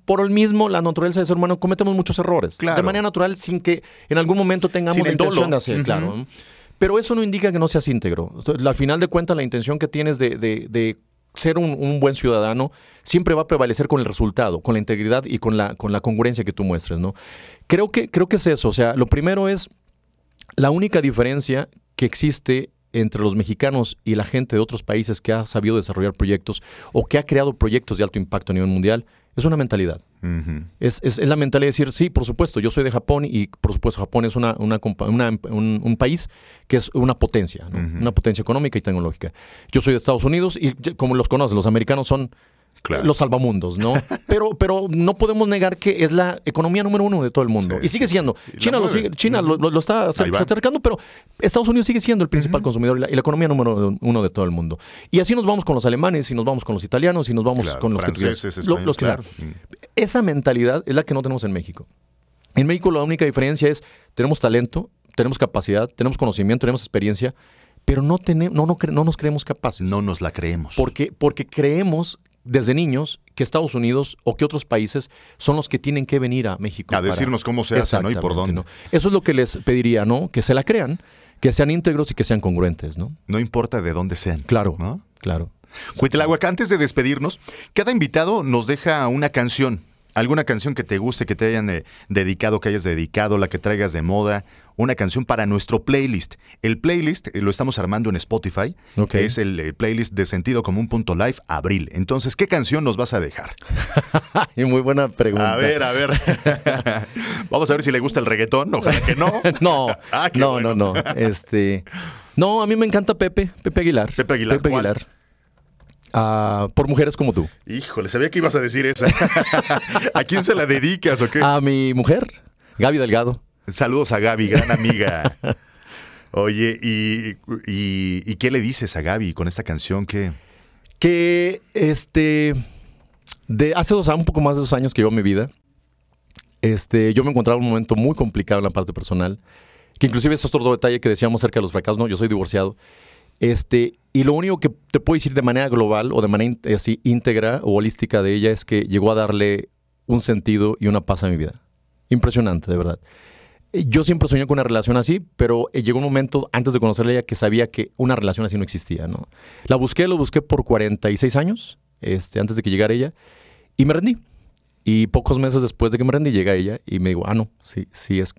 por el mismo, la naturaleza de ser humano, cometemos muchos errores. Claro. De manera natural, sin que en algún momento tengamos Sin la intención de hacer, claro. Pero eso no indica que no seas íntegro. Al final de cuentas, la intención que tienes de, de- de ser un, un buen ciudadano siempre va a prevalecer con el resultado, con la integridad y con la, con la congruencia que tú muestres, ¿no? Creo que, creo que es eso. O sea, lo primero es la única diferencia que existe entre los mexicanos y la gente de otros países que ha sabido desarrollar proyectos o que ha creado proyectos de alto impacto a nivel mundial es una mentalidad. Es, es- es la mentalidad de decir, sí, por supuesto, yo soy de Japón y por supuesto Japón es una, una un, un país que es una potencia, ¿no? una potencia económica y tecnológica. Yo soy de Estados Unidos y como los conoces, los americanos son los salvamundos, ¿no? pero, pero no podemos negar que es la economía número uno de todo el mundo. y sigue siendo. China, lo, sigue- China lo, está acercando, pero Estados Unidos sigue siendo el principal consumidor y la, y la economía número uno de todo el mundo. Y así nos vamos con los alemanes, y nos vamos con los italianos, y nos vamos Claro, con los franceses, españoles, los claro. Esa mentalidad es la que no tenemos en México. En México la única diferencia es tenemos talento, tenemos capacidad, tenemos conocimiento, tenemos experiencia, pero no, tenemos, no, no, no nos creemos capaces. No nos la creemos. Porque, porque creemos desde niños que Estados Unidos o que otros países son los que tienen que venir a México. A decirnos cómo se hace, ¿no? Y por dónde. ¿no? Eso es lo que les pediría, ¿no? Que se la crean, que sean íntegros y que sean congruentes, ¿no? No importa de dónde sean. Claro, ¿no? claro. Cuitláhuac, antes de despedirnos, cada invitado nos deja una canción. Alguna canción que te guste, que te hayan eh, dedicado, que hayas dedicado, la que traigas de moda. Una canción para nuestro playlist. El playlist eh, lo estamos armando en Spotify. Ok. Es el playlist de sentido común.live abril. Entonces, ¿qué canción nos vas a dejar? Y muy buena pregunta. A ver, a ver. Vamos a ver si le gusta el reggaetón. Ojalá que no. no, Ah, no, bueno. no, no. Este, no, a mí me encanta Pepe, Pepe Aguilar. Pepe Aguilar, Pepe ¿cuál? Aguilar. Ah, por mujeres como tú. Híjole, sabía que ibas a decir esa. ¿A quién se la dedicas o qué? A mi mujer, Gaby Delgado. Saludos a Gaby, gran amiga. Oye, ¿y, y, y qué le dices a Gaby con esta canción que... Que este de hace dos años, un poco más de dos años que llevo mi vida, este, yo me encontraba en un momento muy complicado en la parte personal, que inclusive es otro detalle que decíamos acerca de los fracasos, no, yo soy divorciado. Este, y lo único que te puedo decir de manera global o de manera así íntegra o holística de ella es que llegó a darle un sentido y una paz a mi vida. Impresionante, de verdad. Yo siempre soñé con una relación así, pero eh, llegó un momento antes de conocerla ella que sabía que una relación así no existía, ¿no? La busqué, lo busqué por 46 años, este, antes de que llegara ella, y me rendí. Y pocos meses después de que me rendí, llega ella y me digo, ah, no, sí, sí es,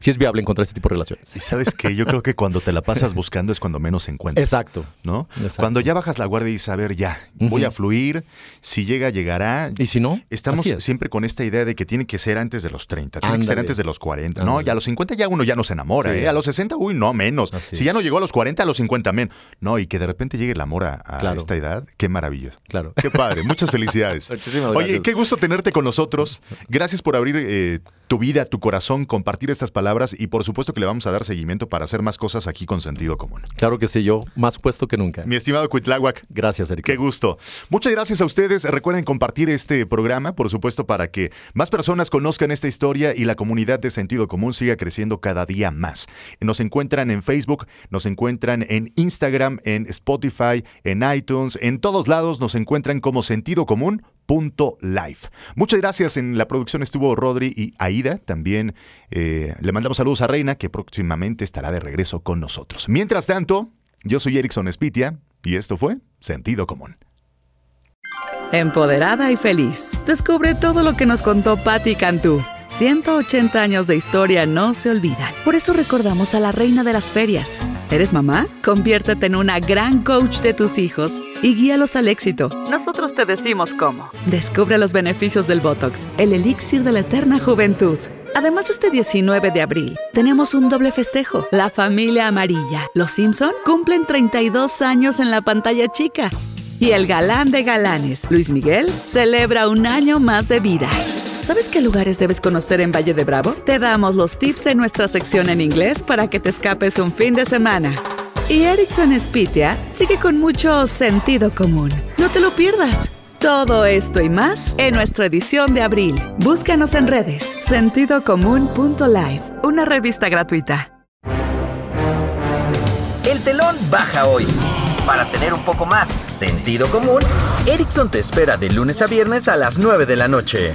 sí es viable encontrar este tipo de relaciones. Y sabes que yo creo que cuando te la pasas buscando es cuando menos encuentras. Exacto. ¿No? Exacto. Cuando ya bajas la guardia y dices, a ver, ya, voy a fluir, si llega, llegará. Y si no, Estamos es. siempre con esta idea de que tiene que ser antes de los 30, tiene que ser antes de los 40. No, ya a los 50 ya uno ya no se enamora, Sí. ¿eh? A los 60, uy, no, menos. Así si ya no llegó a los 40, a los 50, men. No, y que de repente llegue el amor a, a Claro. esta edad, qué maravilla. Claro. Qué padre, muchas felicidades. Muchísimas Oye, gracias. qué gusto tenerte con nosotros. Gracias por abrir eh, tu vida, tu corazón, compartir estas palabras y por supuesto que le vamos a dar seguimiento para hacer más cosas aquí con sentido común. Claro que sí, yo más puesto que nunca. Mi estimado Cuitláhuac, Gracias, Eric. Qué gusto. Muchas gracias a ustedes. Recuerden compartir este programa, por supuesto, para que más personas conozcan esta historia y la comunidad de sentido común siga creciendo cada día más. Nos encuentran en Facebook, nos encuentran en Instagram, en Spotify, en iTunes, en todos lados nos encuentran como sentido común. Muchas gracias. En la producción estuvo Rodri y Aida. También eh, le mandamos saludos a Reina, que próximamente estará de regreso con nosotros. Mientras tanto, yo soy Erickson Spitia y esto fue Sentido Común. Empoderada y feliz. Descubre todo lo que nos contó Patti Cantú. 180 años de historia no se olvidan. Por eso recordamos a la reina de las ferias. ¿Eres mamá? Conviértete en una gran coach de tus hijos y guíalos al éxito. Nosotros te decimos cómo. Descubre los beneficios del Botox, el elixir de la eterna juventud. Además, este 19 de abril tenemos un doble festejo. La familia amarilla. Los Simpson cumplen 32 años en la pantalla chica. Y el galán de galanes, Luis Miguel, celebra un año más de vida. ¿Sabes qué lugares debes conocer en Valle de Bravo? Te damos los tips en nuestra sección en inglés para que te escapes un fin de semana. Y Erickson Spitia sigue con mucho sentido común. No te lo pierdas. Todo esto y más en nuestra edición de abril. Búscanos en redes sentidocomún.live, una revista gratuita. El telón baja hoy. Para tener un poco más sentido común, Erickson te espera de lunes a viernes a las 9 de la noche.